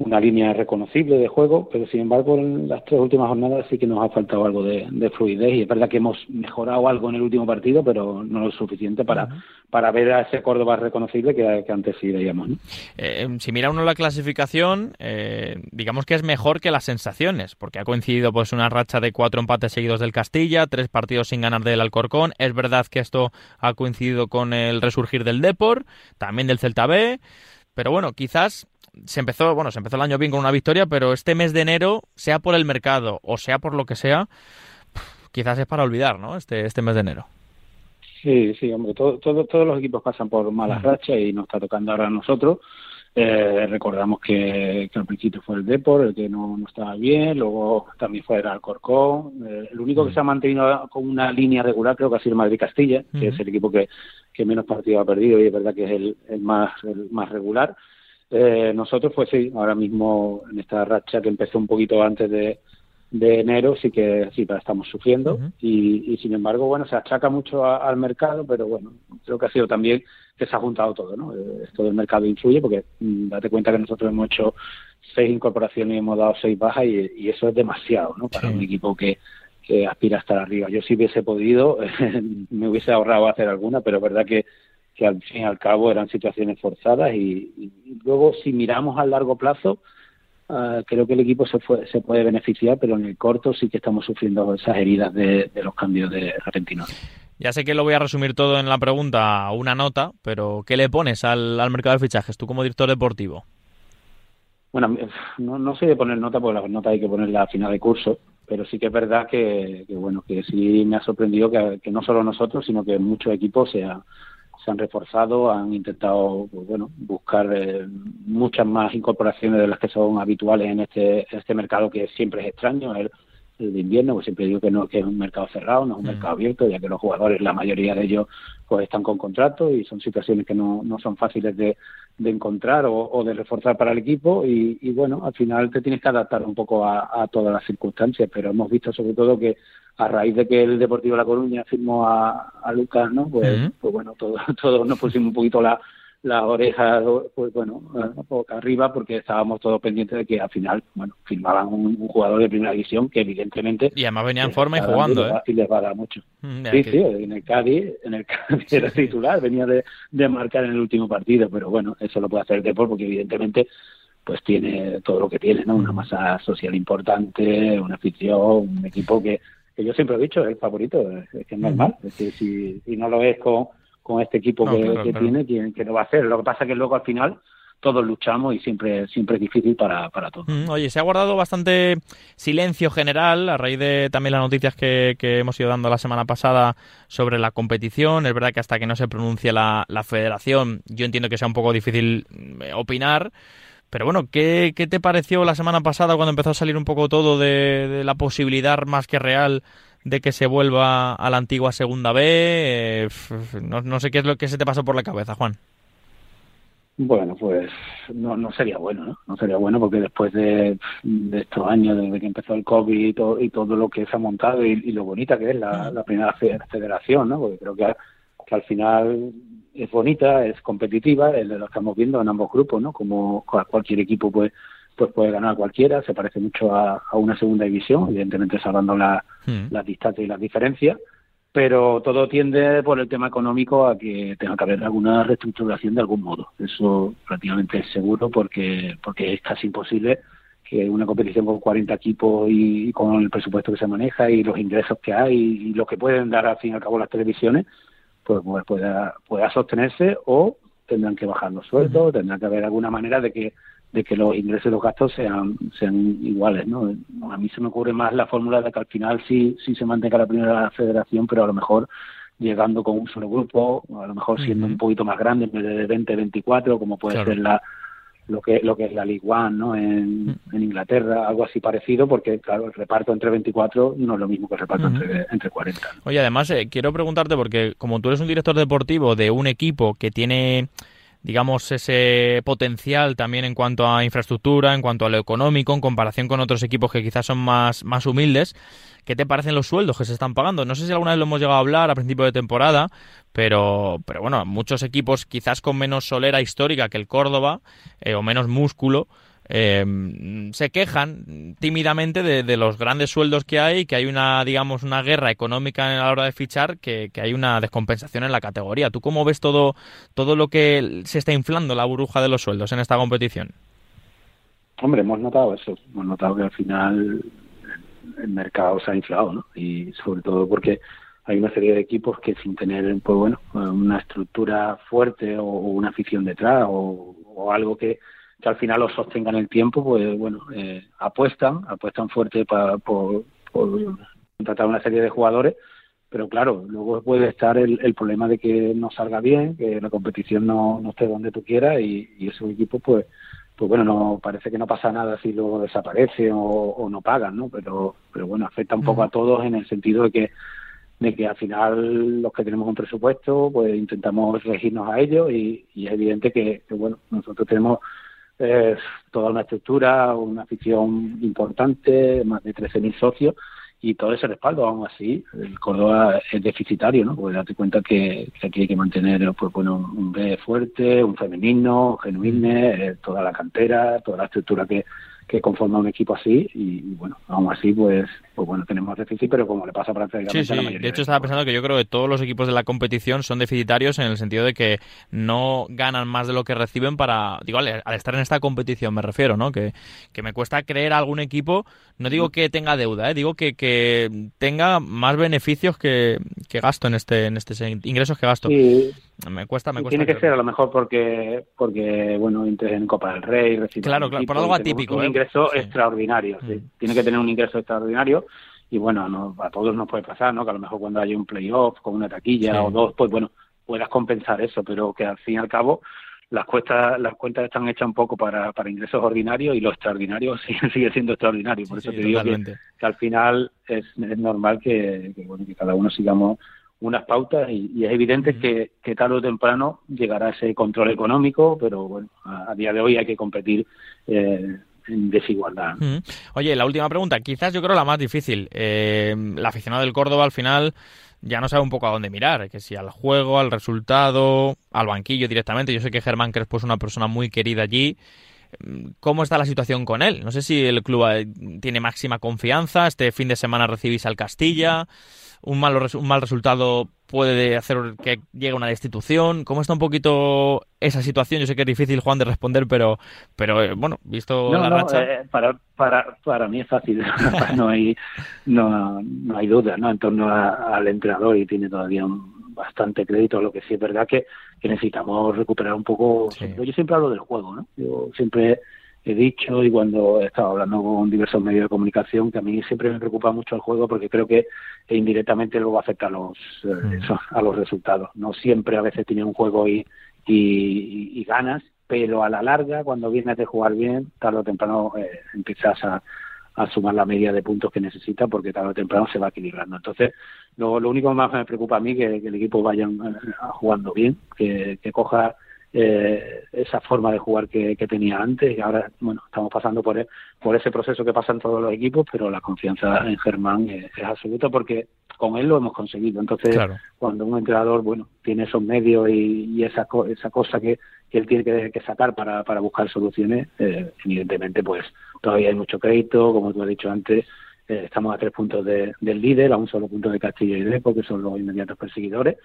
una línea reconocible de juego, pero sin embargo en las tres últimas jornadas sí que nos ha faltado algo de, de fluidez y es verdad que hemos mejorado algo en el último partido, pero no lo suficiente para, para ver a ese Córdoba reconocible que, que antes sí veíamos. ¿no? Eh, si mira uno la clasificación, eh, digamos que es mejor que las sensaciones, porque ha coincidido pues una racha de cuatro empates seguidos del Castilla, tres partidos sin ganar del Alcorcón. Es verdad que esto ha coincidido con el resurgir del Depor, también del Celta B, pero bueno, quizás se empezó, bueno, se empezó el año bien con una victoria, pero este mes de enero, sea por el mercado o sea por lo que sea, quizás es para olvidar, ¿no? Este, este mes de enero. Sí, sí, hombre, todo, todo- todos los equipos pasan por malas rachas y nos está tocando ahora a nosotros. Eh, recordamos que, que al principio fue el Depor, el que no, no estaba bien, luego también fue el Alcorcón. Eh, el único que se ha mantenido con una línea regular creo que ha sido el Madrid-Castilla, que es el equipo que, que menos partidos ha perdido y es verdad que es el, el más, el más regular. Eh, nosotros, pues sí, ahora mismo en esta racha que empezó un poquito antes de, de enero, sí que sí la estamos sufriendo y, y, sin embargo, bueno, se achaca mucho a- al mercado, pero bueno, creo que ha sido también que se ha juntado todo, ¿no? Eh, Esto del mercado influye porque mm, date cuenta que nosotros hemos hecho seis incorporaciones y hemos dado seis bajas y, y eso es demasiado, ¿no? Para un equipo que, que aspira a estar arriba. Yo si hubiese podido, [LAUGHS] me hubiese ahorrado hacer alguna, pero es verdad que que al fin y al cabo eran situaciones forzadas y, y luego si miramos a largo plazo ah, creo que el equipo se, fue- se puede beneficiar, pero en el corto sí que estamos sufriendo esas heridas de, de los cambios de repentinos. Ya sé que lo voy a resumir todo en la pregunta una nota, pero ¿qué le pones al, al mercado de fichajes tú como director deportivo? Bueno, no, no sé de poner nota, porque las notas hay que ponerla a final de curso, pero sí que es verdad que, que, bueno, que sí me ha sorprendido que, que no solo nosotros, sino que muchos equipos se, ha- se han reforzado, han intentado, pues, bueno, buscar eh, muchas más incorporaciones de las que son habituales en este, este mercado que siempre es extraño, el, el de invierno, pues siempre digo que no que es un mercado cerrado, no es un mercado abierto, ya que los jugadores, la mayoría de ellos, pues están con contrato y son situaciones que no, no son fáciles de, de encontrar o, o de reforzar para el equipo y, y, bueno, al final te tienes que adaptar un poco a, a todas las circunstancias, pero hemos visto sobre todo que a raíz de que el Deportivo La Coruña firmó a, a Lucas, ¿no? Pues, pues bueno, todos [LAUGHS] todos nos pusimos un poquito la las orejas, pues bueno, eh, boca arriba porque estábamos todos pendientes de que al final, bueno, firmaban un, un jugador de primera división que evidentemente Y además venía en les forma y jugando, ¿eh? Y les va a dar mucho. Mm, Sí, que- sí, en el Cádiz, en el [LAUGHS] Cádiz era titular, venía de, de marcar en el último partido, pero bueno, eso lo puede hacer el Depor porque evidentemente pues tiene todo lo que tiene, ¿no? Una masa social importante, una afición, un equipo que, que yo siempre he dicho es el favorito, es, que normal, es que si, si no lo es con, con este equipo No, que, claro, que claro. tiene, ¿quién, quién lo va a hacer? Lo que pasa es que luego al final todos luchamos y siempre siempre es difícil para, para todos. Oye, se ha guardado bastante silencio general a raíz de también las noticias que, que hemos ido dando la semana pasada sobre la competición. Es verdad que hasta que no se pronuncie la, la federación, yo entiendo que sea un poco difícil mm, opinar. Pero bueno, ¿qué, qué te pareció la semana pasada cuando empezó a salir un poco todo de, de la posibilidad más que real de que se vuelva a la antigua segunda B? Eh, no, no sé qué es lo que se te pasó por la cabeza, Juan. Bueno, pues no, no sería bueno, ¿no? No sería bueno porque después de, de estos años, desde que empezó el COVID y todo, y todo lo que se ha montado y, y lo bonita que es la, la primera fe- federación, ¿no? Porque creo que, que al final es bonita, es competitiva, es lo estamos viendo en ambos grupos, ¿no? Como cua- cualquier equipo pues pues puede ganar cualquiera, se parece mucho a, a una segunda división, evidentemente salvando la, Mm. las distancias y las diferencias, pero todo tiende por el tema económico a que tenga que haber alguna reestructuración de algún modo. Eso prácticamente es seguro porque, porque es casi imposible que una competición con 40 equipos y, y con el presupuesto que se maneja y los ingresos que hay y, lo que pueden dar al fin y al cabo las televisiones, pues, pues pueda, pueda sostenerse o tendrán que bajar los sueldos, tendrá que haber alguna manera de que de que los ingresos y los gastos sean sean iguales, ¿no? A mí se me ocurre más la fórmula de que al final sí sí se mantenga la primera federación, pero a lo mejor llegando con un solo grupo, a lo mejor siendo un poquito más grande en vez de 20, 24, como puede Claro. ser la lo que lo que es la League One, ¿no? En, en Inglaterra, algo así parecido, porque claro, el reparto entre 24 no es lo mismo que el reparto entre, entre 40. ¿no? Oye, además, eh, quiero preguntarte, porque como tú eres un director deportivo de un equipo que tiene, digamos, ese potencial también en cuanto a infraestructura, en cuanto a lo económico, en comparación con otros equipos que quizás son más, más humildes, ¿qué te parecen los sueldos que se están pagando? No sé si alguna vez lo hemos llegado a hablar a principio de temporada, pero, pero bueno, muchos equipos quizás con menos solera histórica que el Córdoba, eh, o menos músculo, eh, se quejan tímidamente de, los grandes sueldos que hay, que hay una, digamos, una guerra económica a la hora de fichar, que, que hay una descompensación en la categoría. ¿Tú cómo ves todo, todo lo que se está inflando la burbuja de los sueldos en esta competición? Hombre, hemos notado eso, hemos notado que al final el mercado se ha inflado, ¿no? Y sobre todo porque hay una serie de equipos que sin tener, pues bueno, una estructura fuerte o una afición detrás o, algo que, que al final los sostenga en el tiempo, pues bueno, eh, apuestan, apuestan fuerte para, por, por contratar una serie de jugadores, pero claro, luego puede estar el, problema de que no salga bien, que la competición no, no esté donde tú quieras y, y esos equipos pues pues bueno, no parece que no pasa nada si luego desaparecen o, o no pagan, ¿no? Pero, pero bueno, afecta un poco a todos en el sentido de que de que al final los que tenemos un presupuesto, pues intentamos regirnos a ello y, y es evidente que, que, bueno, nosotros tenemos eh, toda una estructura, una afición importante, más de 13.000 socios y todo ese respaldo, aún así, el Córdoba es deficitario, ¿no? Porque date cuenta que, aquí hay que mantener pues, bueno, un B fuerte, un femenino, genuine, eh, toda la cantera, toda la estructura que, que conforma un equipo así y, y bueno, aún así pues, pues bueno, tenemos déficit, pero como le pasa prácticamente Sí, a la sí. mayoría De hecho, estaba pensando que yo creo que todos los equipos de la competición son deficitarios en el sentido de que no ganan más de lo que reciben para. Digo, al, al estar en esta competición, me refiero, ¿no? Que, que me cuesta creer a algún equipo. No digo que tenga deuda, ¿eh? digo que, que tenga más beneficios que, que gasto en este, en este ingresos que gasto. Sí, Me cuesta, me cuesta. tiene que ser a lo mejor porque, porque bueno, entres en Copa del Rey, recibes Claro, un claro, por algo atípico, Un ¿eh? ingreso Sí. extraordinario, sí. Mm. Tiene que tener un ingreso extraordinario y bueno, no, a todos nos puede pasar, ¿no? Que a lo mejor cuando hay un playoff con una taquilla Sí. o dos, pues bueno, puedas compensar eso, pero que al fin y al cabo las cuentas, las cuentas están hechas un poco para, para ingresos ordinarios y lo extraordinario [LAUGHS] sigue, sigue siendo extraordinario. Por eso te digo que al final es, es normal que, que, bueno, que cada uno sigamos unas pautas y, y es evidente que, que tarde o temprano llegará ese control económico, pero bueno, a, a día de hoy hay que competir eh, en desigualdad. Oye, la última pregunta, quizás yo creo la más difícil. Eh, el aficionado del Córdoba al final ya no sabe un poco a dónde mirar, que si al juego, al resultado, al banquillo directamente. Yo sé que Germán Crespo es una persona muy querida allí. ¿Cómo está la situación con él? No sé si el club eh, tiene máxima confianza. Este fin de semana recibís al Castilla. Un mal, res- un mal resultado puede hacer que llegue una destitución. ¿Cómo está un poquito esa situación? Yo sé que es difícil, Juan, de responder, pero, pero eh, bueno, visto No, la no, racha. eh, para, para, para mí es fácil, [LAUGHS] no hay no, no hay duda ¿no? en torno a- al entrenador y tiene todavía un- bastante crédito, lo que sí es verdad que, que necesitamos recuperar un poco, Sí. yo siempre hablo del juego, ¿no? yo siempre he dicho y cuando he estado hablando con diversos medios de comunicación que a mí siempre me preocupa mucho el juego porque creo que indirectamente luego afecta a los, eh, Mm. a los resultados. No siempre a veces tiene un juego y, y, y ganas, pero a la larga, cuando vienes de jugar bien, tarde o temprano eh, empiezas a, a sumar la media de puntos que necesitas porque tarde o temprano se va equilibrando. Entonces, lo, lo único que más me preocupa a mí que, que el equipo vaya eh, jugando bien, que, que coja eh, esa forma de jugar que, que tenía antes y ahora, bueno, estamos pasando por, por ese proceso que pasan todos los equipos, pero la confianza en Germán es, es absoluta porque con él lo hemos conseguido. Entonces, Claro. cuando un entrenador bueno tiene esos medios y, y esa co- esa cosa que, que él tiene que, que sacar para, para buscar soluciones eh, evidentemente pues todavía hay mucho crédito como tú has dicho antes eh, estamos a tres puntos de- del líder a un solo punto de Castillo y Depo que son los inmediatos perseguidores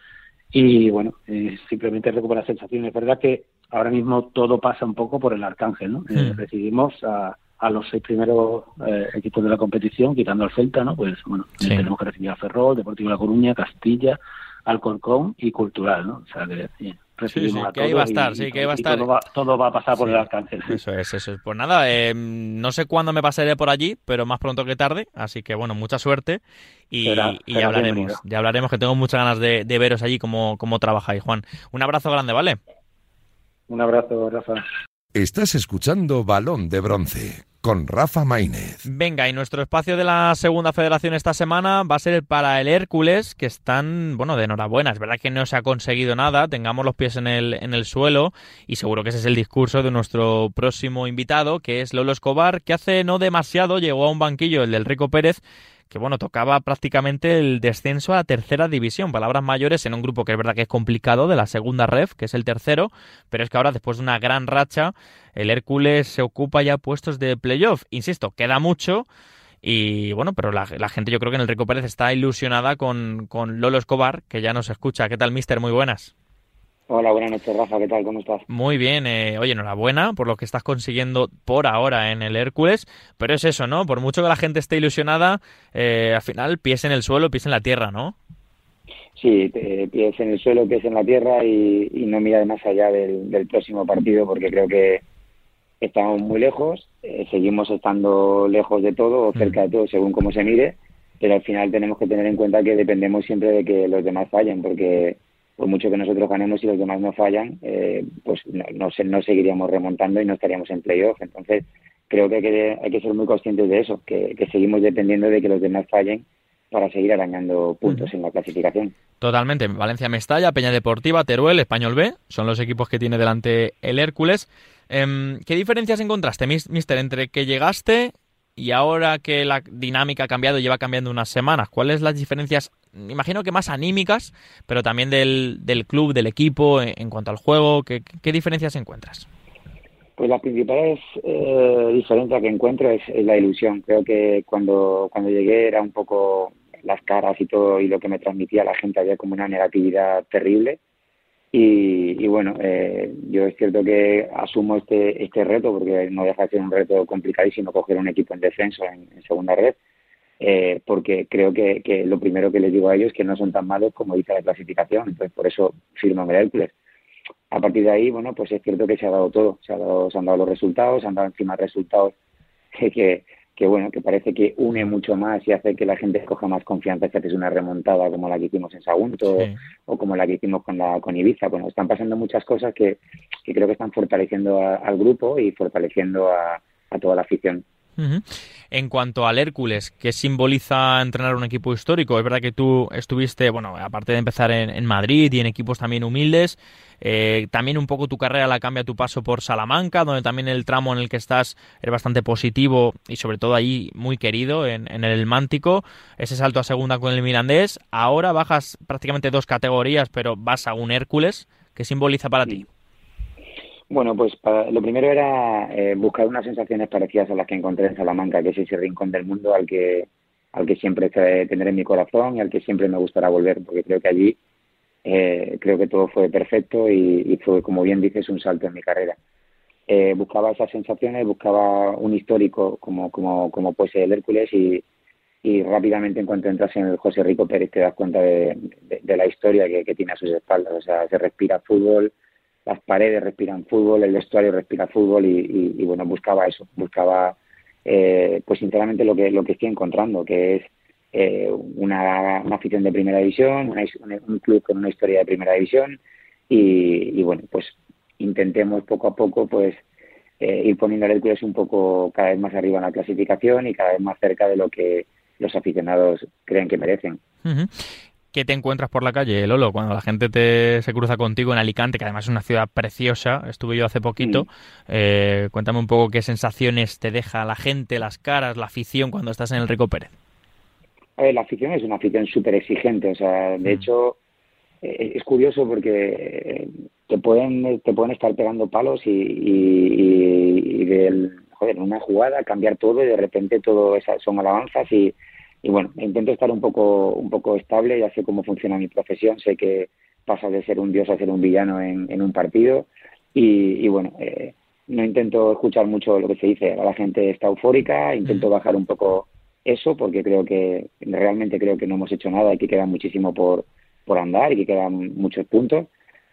y bueno eh, simplemente recuperar sensaciones es verdad que ahora mismo todo pasa un poco por el arcángel no Eh, Hmm. recibimos a a los seis primeros eh, equipos de la competición, quitando al Celta, ¿no? Pues bueno, Sí. tenemos que recibir a Ferrol, Deportivo La Coruña, Castilla, Alcorcón y Cultural, ¿no? O sea que sí, recibimos sí, a que ahí todos va a estar, y- sí, que ahí va a estar. Todo va, todo va a pasar por Sí. el alcance. sí. Eso es, eso es. Pues nada, eh, no sé cuándo me pasaré por allí, pero más pronto que tarde. Así que bueno, mucha suerte. Y, Será- y será ya hablaremos. bienvenido. Ya hablaremos, que tengo muchas ganas de, de veros allí cómo, cómo trabajáis, Juan. Un abrazo grande, ¿vale? Un abrazo, Rafa. Estás escuchando Balón de Bronce con Rafa Maínez. Venga, y nuestro espacio de la segunda federación esta semana va a ser para el Hércules, que están, bueno, de enhorabuena. Es verdad que no se ha conseguido nada, tengamos los pies en el, en el suelo, y seguro que ese es el discurso de nuestro próximo invitado, que es Lolo Escobar, que hace no demasiado llegó a un banquillo, el del Rico Pérez, que bueno, tocaba prácticamente el descenso a tercera división, palabras mayores en un grupo que es verdad que es complicado, de la segunda ref, que es el tercero, pero es que ahora después de una gran racha, el Hércules se ocupa ya puestos de playoff. Insisto, queda mucho. Y bueno, pero la, la gente yo creo que en el Rico Pérez está ilusionada con, con Lolo Escobar, que ya nos escucha. ¿Qué tal, mister? Muy buenas. Hola, buenas noches, Rafa. ¿Qué tal? ¿Cómo estás? Muy bien, eh, oye, enhorabuena por lo que estás consiguiendo por ahora en el Hércules, pero es eso, ¿no? Por mucho que la gente esté ilusionada, eh, al final pies en el suelo, pies en la tierra, ¿no? Sí, eh, pies en el suelo, pies en la tierra y, y no mirar más allá del, del próximo partido porque creo que estamos muy lejos, eh, seguimos estando lejos de todo o cerca de todo según cómo se mire, pero al final tenemos que tener en cuenta que dependemos siempre de que los demás fallen porque por mucho que nosotros ganemos y los demás no fallan, eh, pues no, no, no seguiríamos remontando y no estaríamos en playoff. Entonces, creo que hay que, hay que ser muy conscientes de eso, que, que seguimos dependiendo de que los demás fallen para seguir arañando puntos en la clasificación. Totalmente. Valencia Mestalla, Peña Deportiva, Teruel, Español B, son los equipos que tiene delante el Hércules. Em, ¿Qué diferencias encontraste, mis- mister, entre que llegaste y ahora que la dinámica ha cambiado, lleva cambiando unas semanas? ¿Cuáles las diferencias, imagino que más anímicas, pero también del, del club, del equipo, en, cuanto al juego? ¿Qué, qué diferencias encuentras? Pues la principal eh, diferencia que encuentro es, es la ilusión. Creo que cuando, cuando llegué era un poco las caras y todo y lo que me transmitía la gente había como una negatividad terrible. Y, y bueno, eh, yo es cierto que asumo este, este reto porque no deja de ser un reto complicadísimo coger un equipo en descenso en, en segunda red. Eh, porque creo que, que lo primero que les digo a ellos es que no son tan malos como dice la clasificación, entonces por eso firmo en a partir de ahí, bueno, pues es cierto que se ha dado todo, se, ha dado, se han dado los resultados, se han dado encima resultados [LAUGHS] que, que, bueno, que parece que une mucho más y hace que la gente coja más confianza que es una remontada como la que hicimos en Sagunto Sí. o como la que hicimos con la con Ibiza. Bueno, están pasando muchas cosas que, que creo que están fortaleciendo a- al grupo y fortaleciendo a, a toda la afición. En cuanto al Hércules, ¿qué simboliza entrenar un equipo histórico? Es verdad que tú estuviste, bueno, aparte de empezar en, en Madrid y en equipos también humildes, eh, también un poco tu carrera la cambia tu paso por Salamanca, donde también el tramo en el que estás es bastante positivo y sobre todo ahí muy querido en, en el Mántico. Ese salto a segunda con el Mirandés. Ahora bajas prácticamente dos categorías, pero vas a un Hércules. ¿Qué simboliza para ti? Bueno, pues para- lo primero era eh, buscar unas sensaciones parecidas a las que encontré en Salamanca, que es ese rincón del mundo al que al que siempre eh, tendré en mi corazón y al que siempre me gustará volver, porque creo que allí eh, creo que todo fue perfecto y, fue, como bien dices, un salto en mi carrera. Eh, buscaba esas sensaciones, buscaba un histórico como como como puede ser el Hércules y, rápidamente en cuanto entras en el José Rico Pérez te das cuenta de, la historia que tiene a sus espaldas. O sea, se respira fútbol, las paredes respiran fútbol, el vestuario respira fútbol y, y- y, bueno, buscaba eso, buscaba eh, pues sinceramente lo que, lo que estoy encontrando, que es eh, una, afición de primera división, una un, club con una historia de primera división y, y bueno, pues intentemos poco a poco pues eh, ir poniendo al Hércules un poco cada vez más arriba en la clasificación y cada vez más cerca de lo que los aficionados creen que merecen. Ujú. ¿Qué te encuentras por la calle, Lolo, cuando la gente te, se cruza contigo en Alicante, que además es una ciudad preciosa? Estuve yo hace poquito. Mm. Eh, cuéntame un poco qué sensaciones te deja la gente, las caras, la afición cuando estás en el Rico Pérez. A ver, la afición es una afición súper exigente, o sea, de hecho eh, es curioso porque eh, te pueden te pueden estar pegando palos y, y, y- y del, joder, una jugada cambiar todo y de repente todo esas son alabanzas y, y bueno, intento estar un poco un poco estable, ya sé cómo funciona mi profesión, sé que pasa de ser un dios a ser un villano en, en un partido y, y bueno, eh, no intento escuchar mucho lo que se dice, ahora la gente está eufórica, intento bajar un poco eso porque creo que realmente creo que no hemos hecho nada y que queda muchísimo por, por andar y que quedan muchos puntos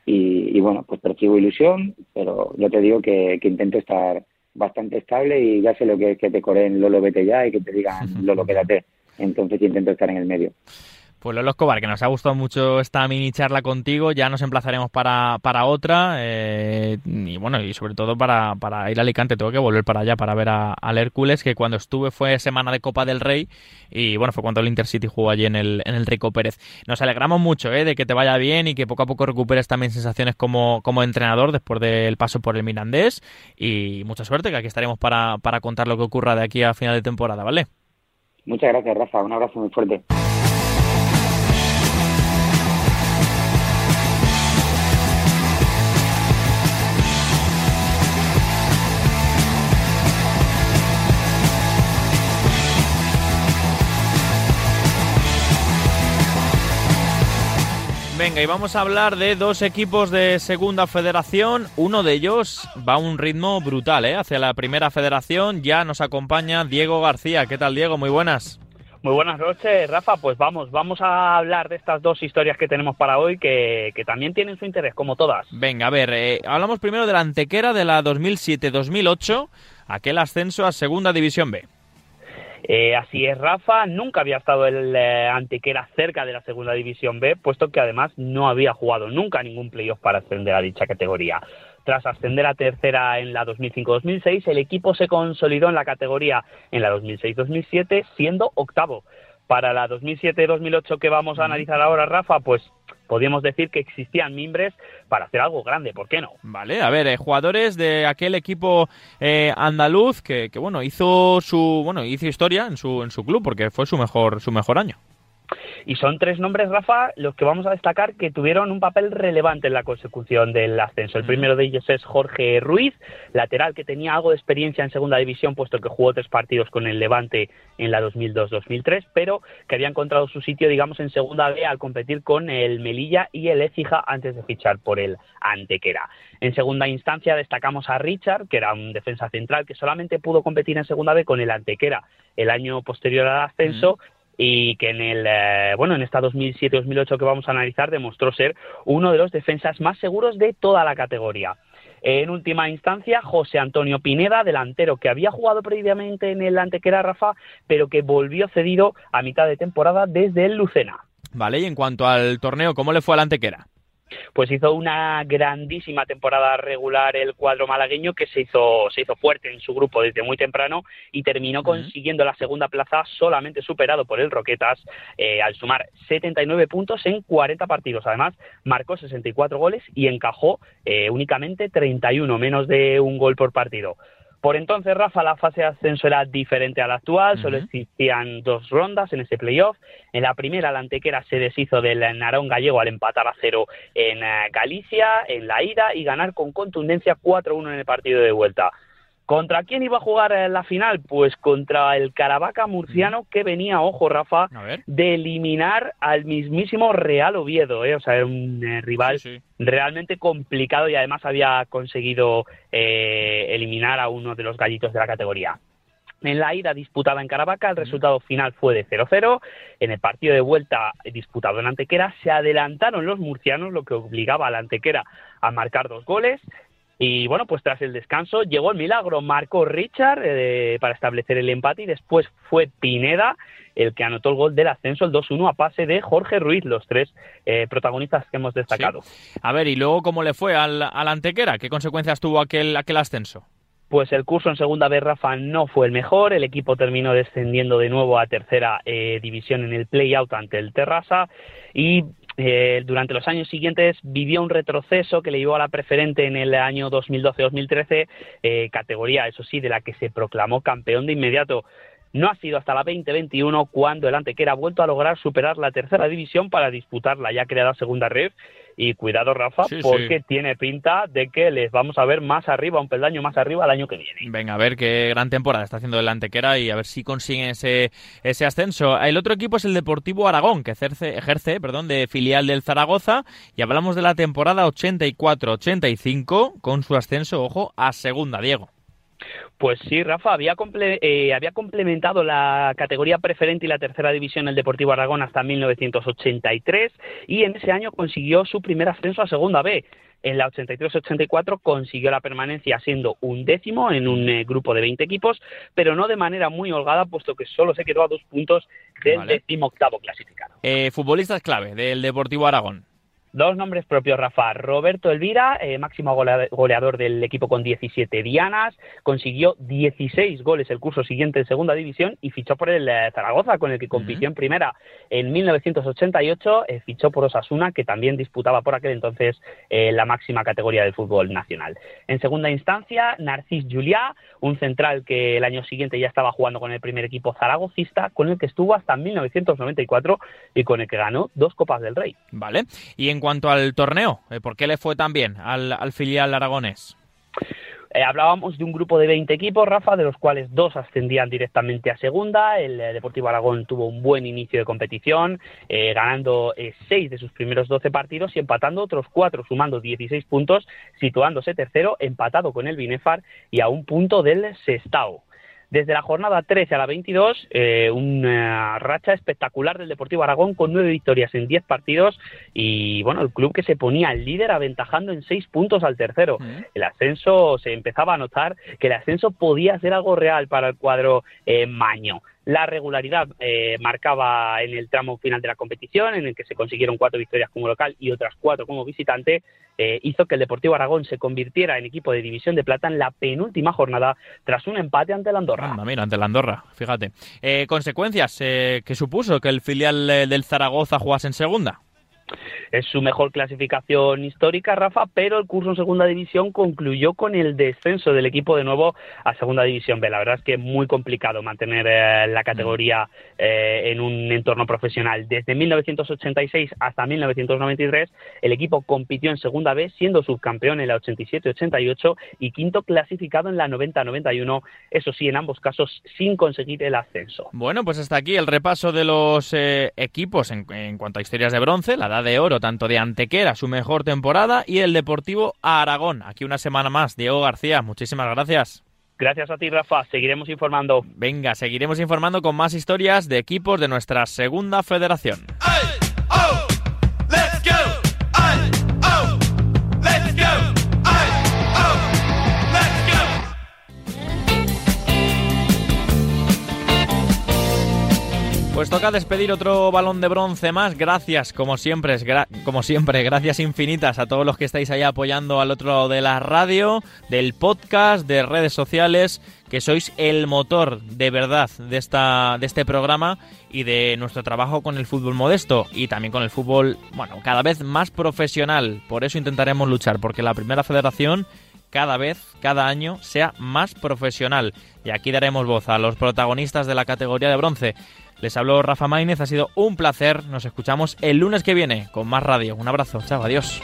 y, y bueno pues percibo ilusión pero yo te digo que, que intento estar bastante estable y ya sé lo que es que te coreen Lolo vete ya y que te digan [LAUGHS] Lolo quédate entonces intento estar en el medio Pues Lolo Escobar, que nos ha gustado mucho esta mini charla contigo, ya nos emplazaremos para, para otra eh, y bueno, y sobre todo para, para ir a Alicante, tengo que volver para allá para ver a- al Hércules, que cuando estuve fue semana de Copa del Rey y bueno, fue cuando el Intercity jugó allí en el, en el Rico Pérez. Nos alegramos mucho eh, de que te vaya bien y que poco a poco recuperes también sensaciones como, como entrenador después del paso por el Mirandés y mucha suerte, que aquí estaremos para, para contar lo que ocurra de aquí a final de temporada, ¿vale? Muchas gracias Rafa. Un abrazo muy fuerte Venga, y vamos a hablar de dos equipos de segunda federación. Uno de ellos va a un ritmo brutal, ¿eh? Hacia la primera federación ya nos acompaña Diego García. ¿Qué tal, Diego? Muy buenas. Muy buenas noches, Rafa. Pues vamos, vamos a hablar de estas dos historias que tenemos para hoy, que, que también tienen su interés, como todas. Venga, a ver, eh, hablamos primero de la antequera de la 2007-2008, aquel ascenso a Segunda División B. Eh, así es, Rafa. Nunca había estado el eh, Antequera cerca de la segunda división B, puesto que además no había jugado nunca ningún playoff para ascender a dicha categoría. Tras ascender a tercera en la 2005-2006, el equipo se consolidó en la categoría en la 2006-2007, siendo octavo. Para la 2007-2008 que vamos a analizar ahora, Rafa, pues podríamos decir que existían mimbres para hacer algo grande, ¿por qué no? Vale, a ver, eh, jugadores de aquel equipo eh, andaluz que, que, bueno hizo su bueno hizo historia en su en su club porque fue su mejor su mejor año. Y son tres nombres, Rafa, los que vamos a destacar que tuvieron un papel relevante en la consecución del ascenso. El primero de ellos es Jorge Ruiz, lateral que tenía algo de experiencia en segunda división, puesto que jugó tres partidos con el Levante en la 2002-2003, pero que había encontrado su sitio, digamos, en segunda B al competir con el Melilla y el Écija antes de fichar por el Antequera. En segunda instancia destacamos a Richard, que era un defensa central que solamente pudo competir en segunda B con el Antequera el año posterior al ascenso y que en el eh, bueno en esta 2007-2008 que vamos a analizar demostró ser uno de los defensas más seguros de toda la categoría. En última instancia, José Antonio Pineda, delantero que había jugado previamente en el Antequera Rafa, pero que volvió cedido a mitad de temporada desde el Lucena. Vale, y en cuanto al torneo, ¿cómo le fue al Antequera? Pues hizo una grandísima temporada regular el cuadro malagueño que se hizo, se hizo fuerte en su grupo desde muy temprano y terminó consiguiendo la segunda plaza solamente superado por el Roquetas eh, al sumar 79 puntos en 40 partidos. Además, marcó 64 goles y encajó eh, únicamente 31, menos de un gol por partido. Por entonces, Rafa, la fase de ascenso era diferente a la actual, solo existían dos rondas en ese playoff. En la primera, la Antequera se deshizo del Narón gallego al empatar a cero en eh, Galicia, en la ida, y ganar con contundencia 4-1 en el partido de vuelta. ¿Contra quién iba a jugar la final? Pues contra el Caravaca murciano que venía, ojo Rafa, de eliminar al mismísimo Real Oviedo, ¿eh? o sea, era un eh, rival realmente complicado y además había conseguido eh, eliminar a uno de los gallitos de la categoría. En la ida disputada en Caravaca, el resultado final fue de 0-0. En el partido de vuelta disputado en Antequera, se adelantaron los murcianos, lo que obligaba a la Antequera a marcar dos goles. Y bueno, pues tras el descanso llegó el milagro, marcó Richard eh, para establecer el empate y después fue Pineda el que anotó el gol del ascenso, el 2-1 a pase de Jorge Ruiz, los tres eh, protagonistas que hemos destacado. A ver, ¿y luego cómo le fue al, al Antequera? ¿Qué consecuencias tuvo aquel, aquel ascenso? Pues el curso en segunda B, Rafa, no fue el mejor. El equipo terminó descendiendo de nuevo a tercera eh, división en el play-out ante el Terrassa y eh, durante los años siguientes vivió un retroceso que le llevó a la preferente en el año 2012-2013, eh, categoría, eso sí, de la que se proclamó campeón de inmediato. No ha sido hasta la 2021 cuando el Antequera ha vuelto a lograr superar la tercera división para disputar la ya creada segunda red. Y cuidado, Rafa, porque tiene pinta de que les vamos a ver más arriba, un peldaño más arriba el año que viene. Venga, a ver qué gran temporada está haciendo el Antequera y a ver si consiguen ese, ese ascenso. El otro equipo es el Deportivo Aragón, que ejerce, ejerce perdón, de filial del Zaragoza. Y hablamos de la temporada 84-85 con su ascenso, ojo, a segunda, Diego. Pues sí, Rafa, había, eh, había complementado la categoría preferente y la tercera división el Deportivo Aragón hasta 1983 y en ese año consiguió su primer ascenso a Segunda B. En la 83-84 consiguió la permanencia siendo un décimo en un eh, grupo de 20 equipos, pero no de manera muy holgada, puesto que solo se quedó a dos puntos del décimo octavo clasificado. Eh, futbolistas clave del Deportivo Aragón. Dos nombres propios, Rafa. Roberto Elvira, eh, máximo goleador del equipo con 17 dianas, consiguió 16 goles el curso siguiente en segunda división y fichó por el eh, Zaragoza, con el que compitió en primera en 1988. Eh, fichó por Osasuna, que también disputaba por aquel entonces la máxima categoría del fútbol nacional. En segunda instancia, Narcís Juliá, un central que el año siguiente ya estaba jugando con el primer equipo zaragocista, con el que estuvo hasta 1994 y con el que ganó dos Copas del Rey. Vale. Y en cuanto al torneo, eh, ¿por qué le fue tan bien al, filial aragonés? Eh, hablábamos de un grupo de 20 equipos, Rafa, de los cuales dos ascendían directamente a segunda. El eh, Deportivo Aragón tuvo un buen inicio de competición, ganando seis de sus primeros 12 partidos y empatando otros cuatro, sumando 16 puntos, situándose tercero, empatado con el Binefar y a un punto del Sestao. Desde la jornada 13 a la 22, eh, una racha espectacular del Deportivo Aragón con nueve victorias en diez partidos y bueno, el club que se ponía al líder aventajando en seis puntos al tercero. El ascenso se empezaba a notar que el ascenso podía ser algo real para el cuadro eh, maño. La regularidad eh, marcaba en el tramo final de la competición, en el que se consiguieron cuatro victorias como local y otras cuatro como visitante, eh, hizo que el Deportivo Aragón se convirtiera en equipo de división de plata en la penúltima jornada tras un empate ante el Andorra. mira, ante el Andorra, fíjate. Eh, ¿Consecuencias que supuso que el filial del Zaragoza jugase en segunda? Es su mejor clasificación histórica, Rafa, pero el curso en segunda división concluyó con el descenso del equipo de nuevo a segunda división B. La verdad es que es muy complicado mantener eh, la categoría eh, en un entorno profesional. Desde 1986 hasta 1993, el equipo compitió en segunda B, siendo subcampeón en la 87-88 y quinto clasificado en la 90-91, eso sí, en ambos casos sin conseguir el ascenso. Bueno, pues hasta aquí el repaso de los eh, equipos en, en cuanto a historias de bronce, la edad de oro tanto de Antequera, su mejor temporada, y el Deportivo Aragón. Aquí una semana más. Diego García, muchísimas gracias. Gracias a ti, Rafa. Seguiremos informando. Venga, seguiremos informando con más historias de equipos de nuestra segunda federación. Pues toca despedir otro balón de bronce más. Gracias, como siempre, como siempre, gracias infinitas a todos los que estáis ahí apoyando al otro lado de la radio, del podcast, de redes sociales, que sois el motor de verdad de esta de este programa y de nuestro trabajo con el fútbol modesto y también con el fútbol, bueno, cada vez más profesional. Por eso intentaremos luchar porque la Primera Federación cada vez, cada año, sea más profesional. Y aquí daremos voz a los protagonistas de la categoría de bronce. Les habló Rafa Maínez, ha sido un placer. Nos escuchamos el lunes que viene con más radio. Un abrazo, chao, adiós.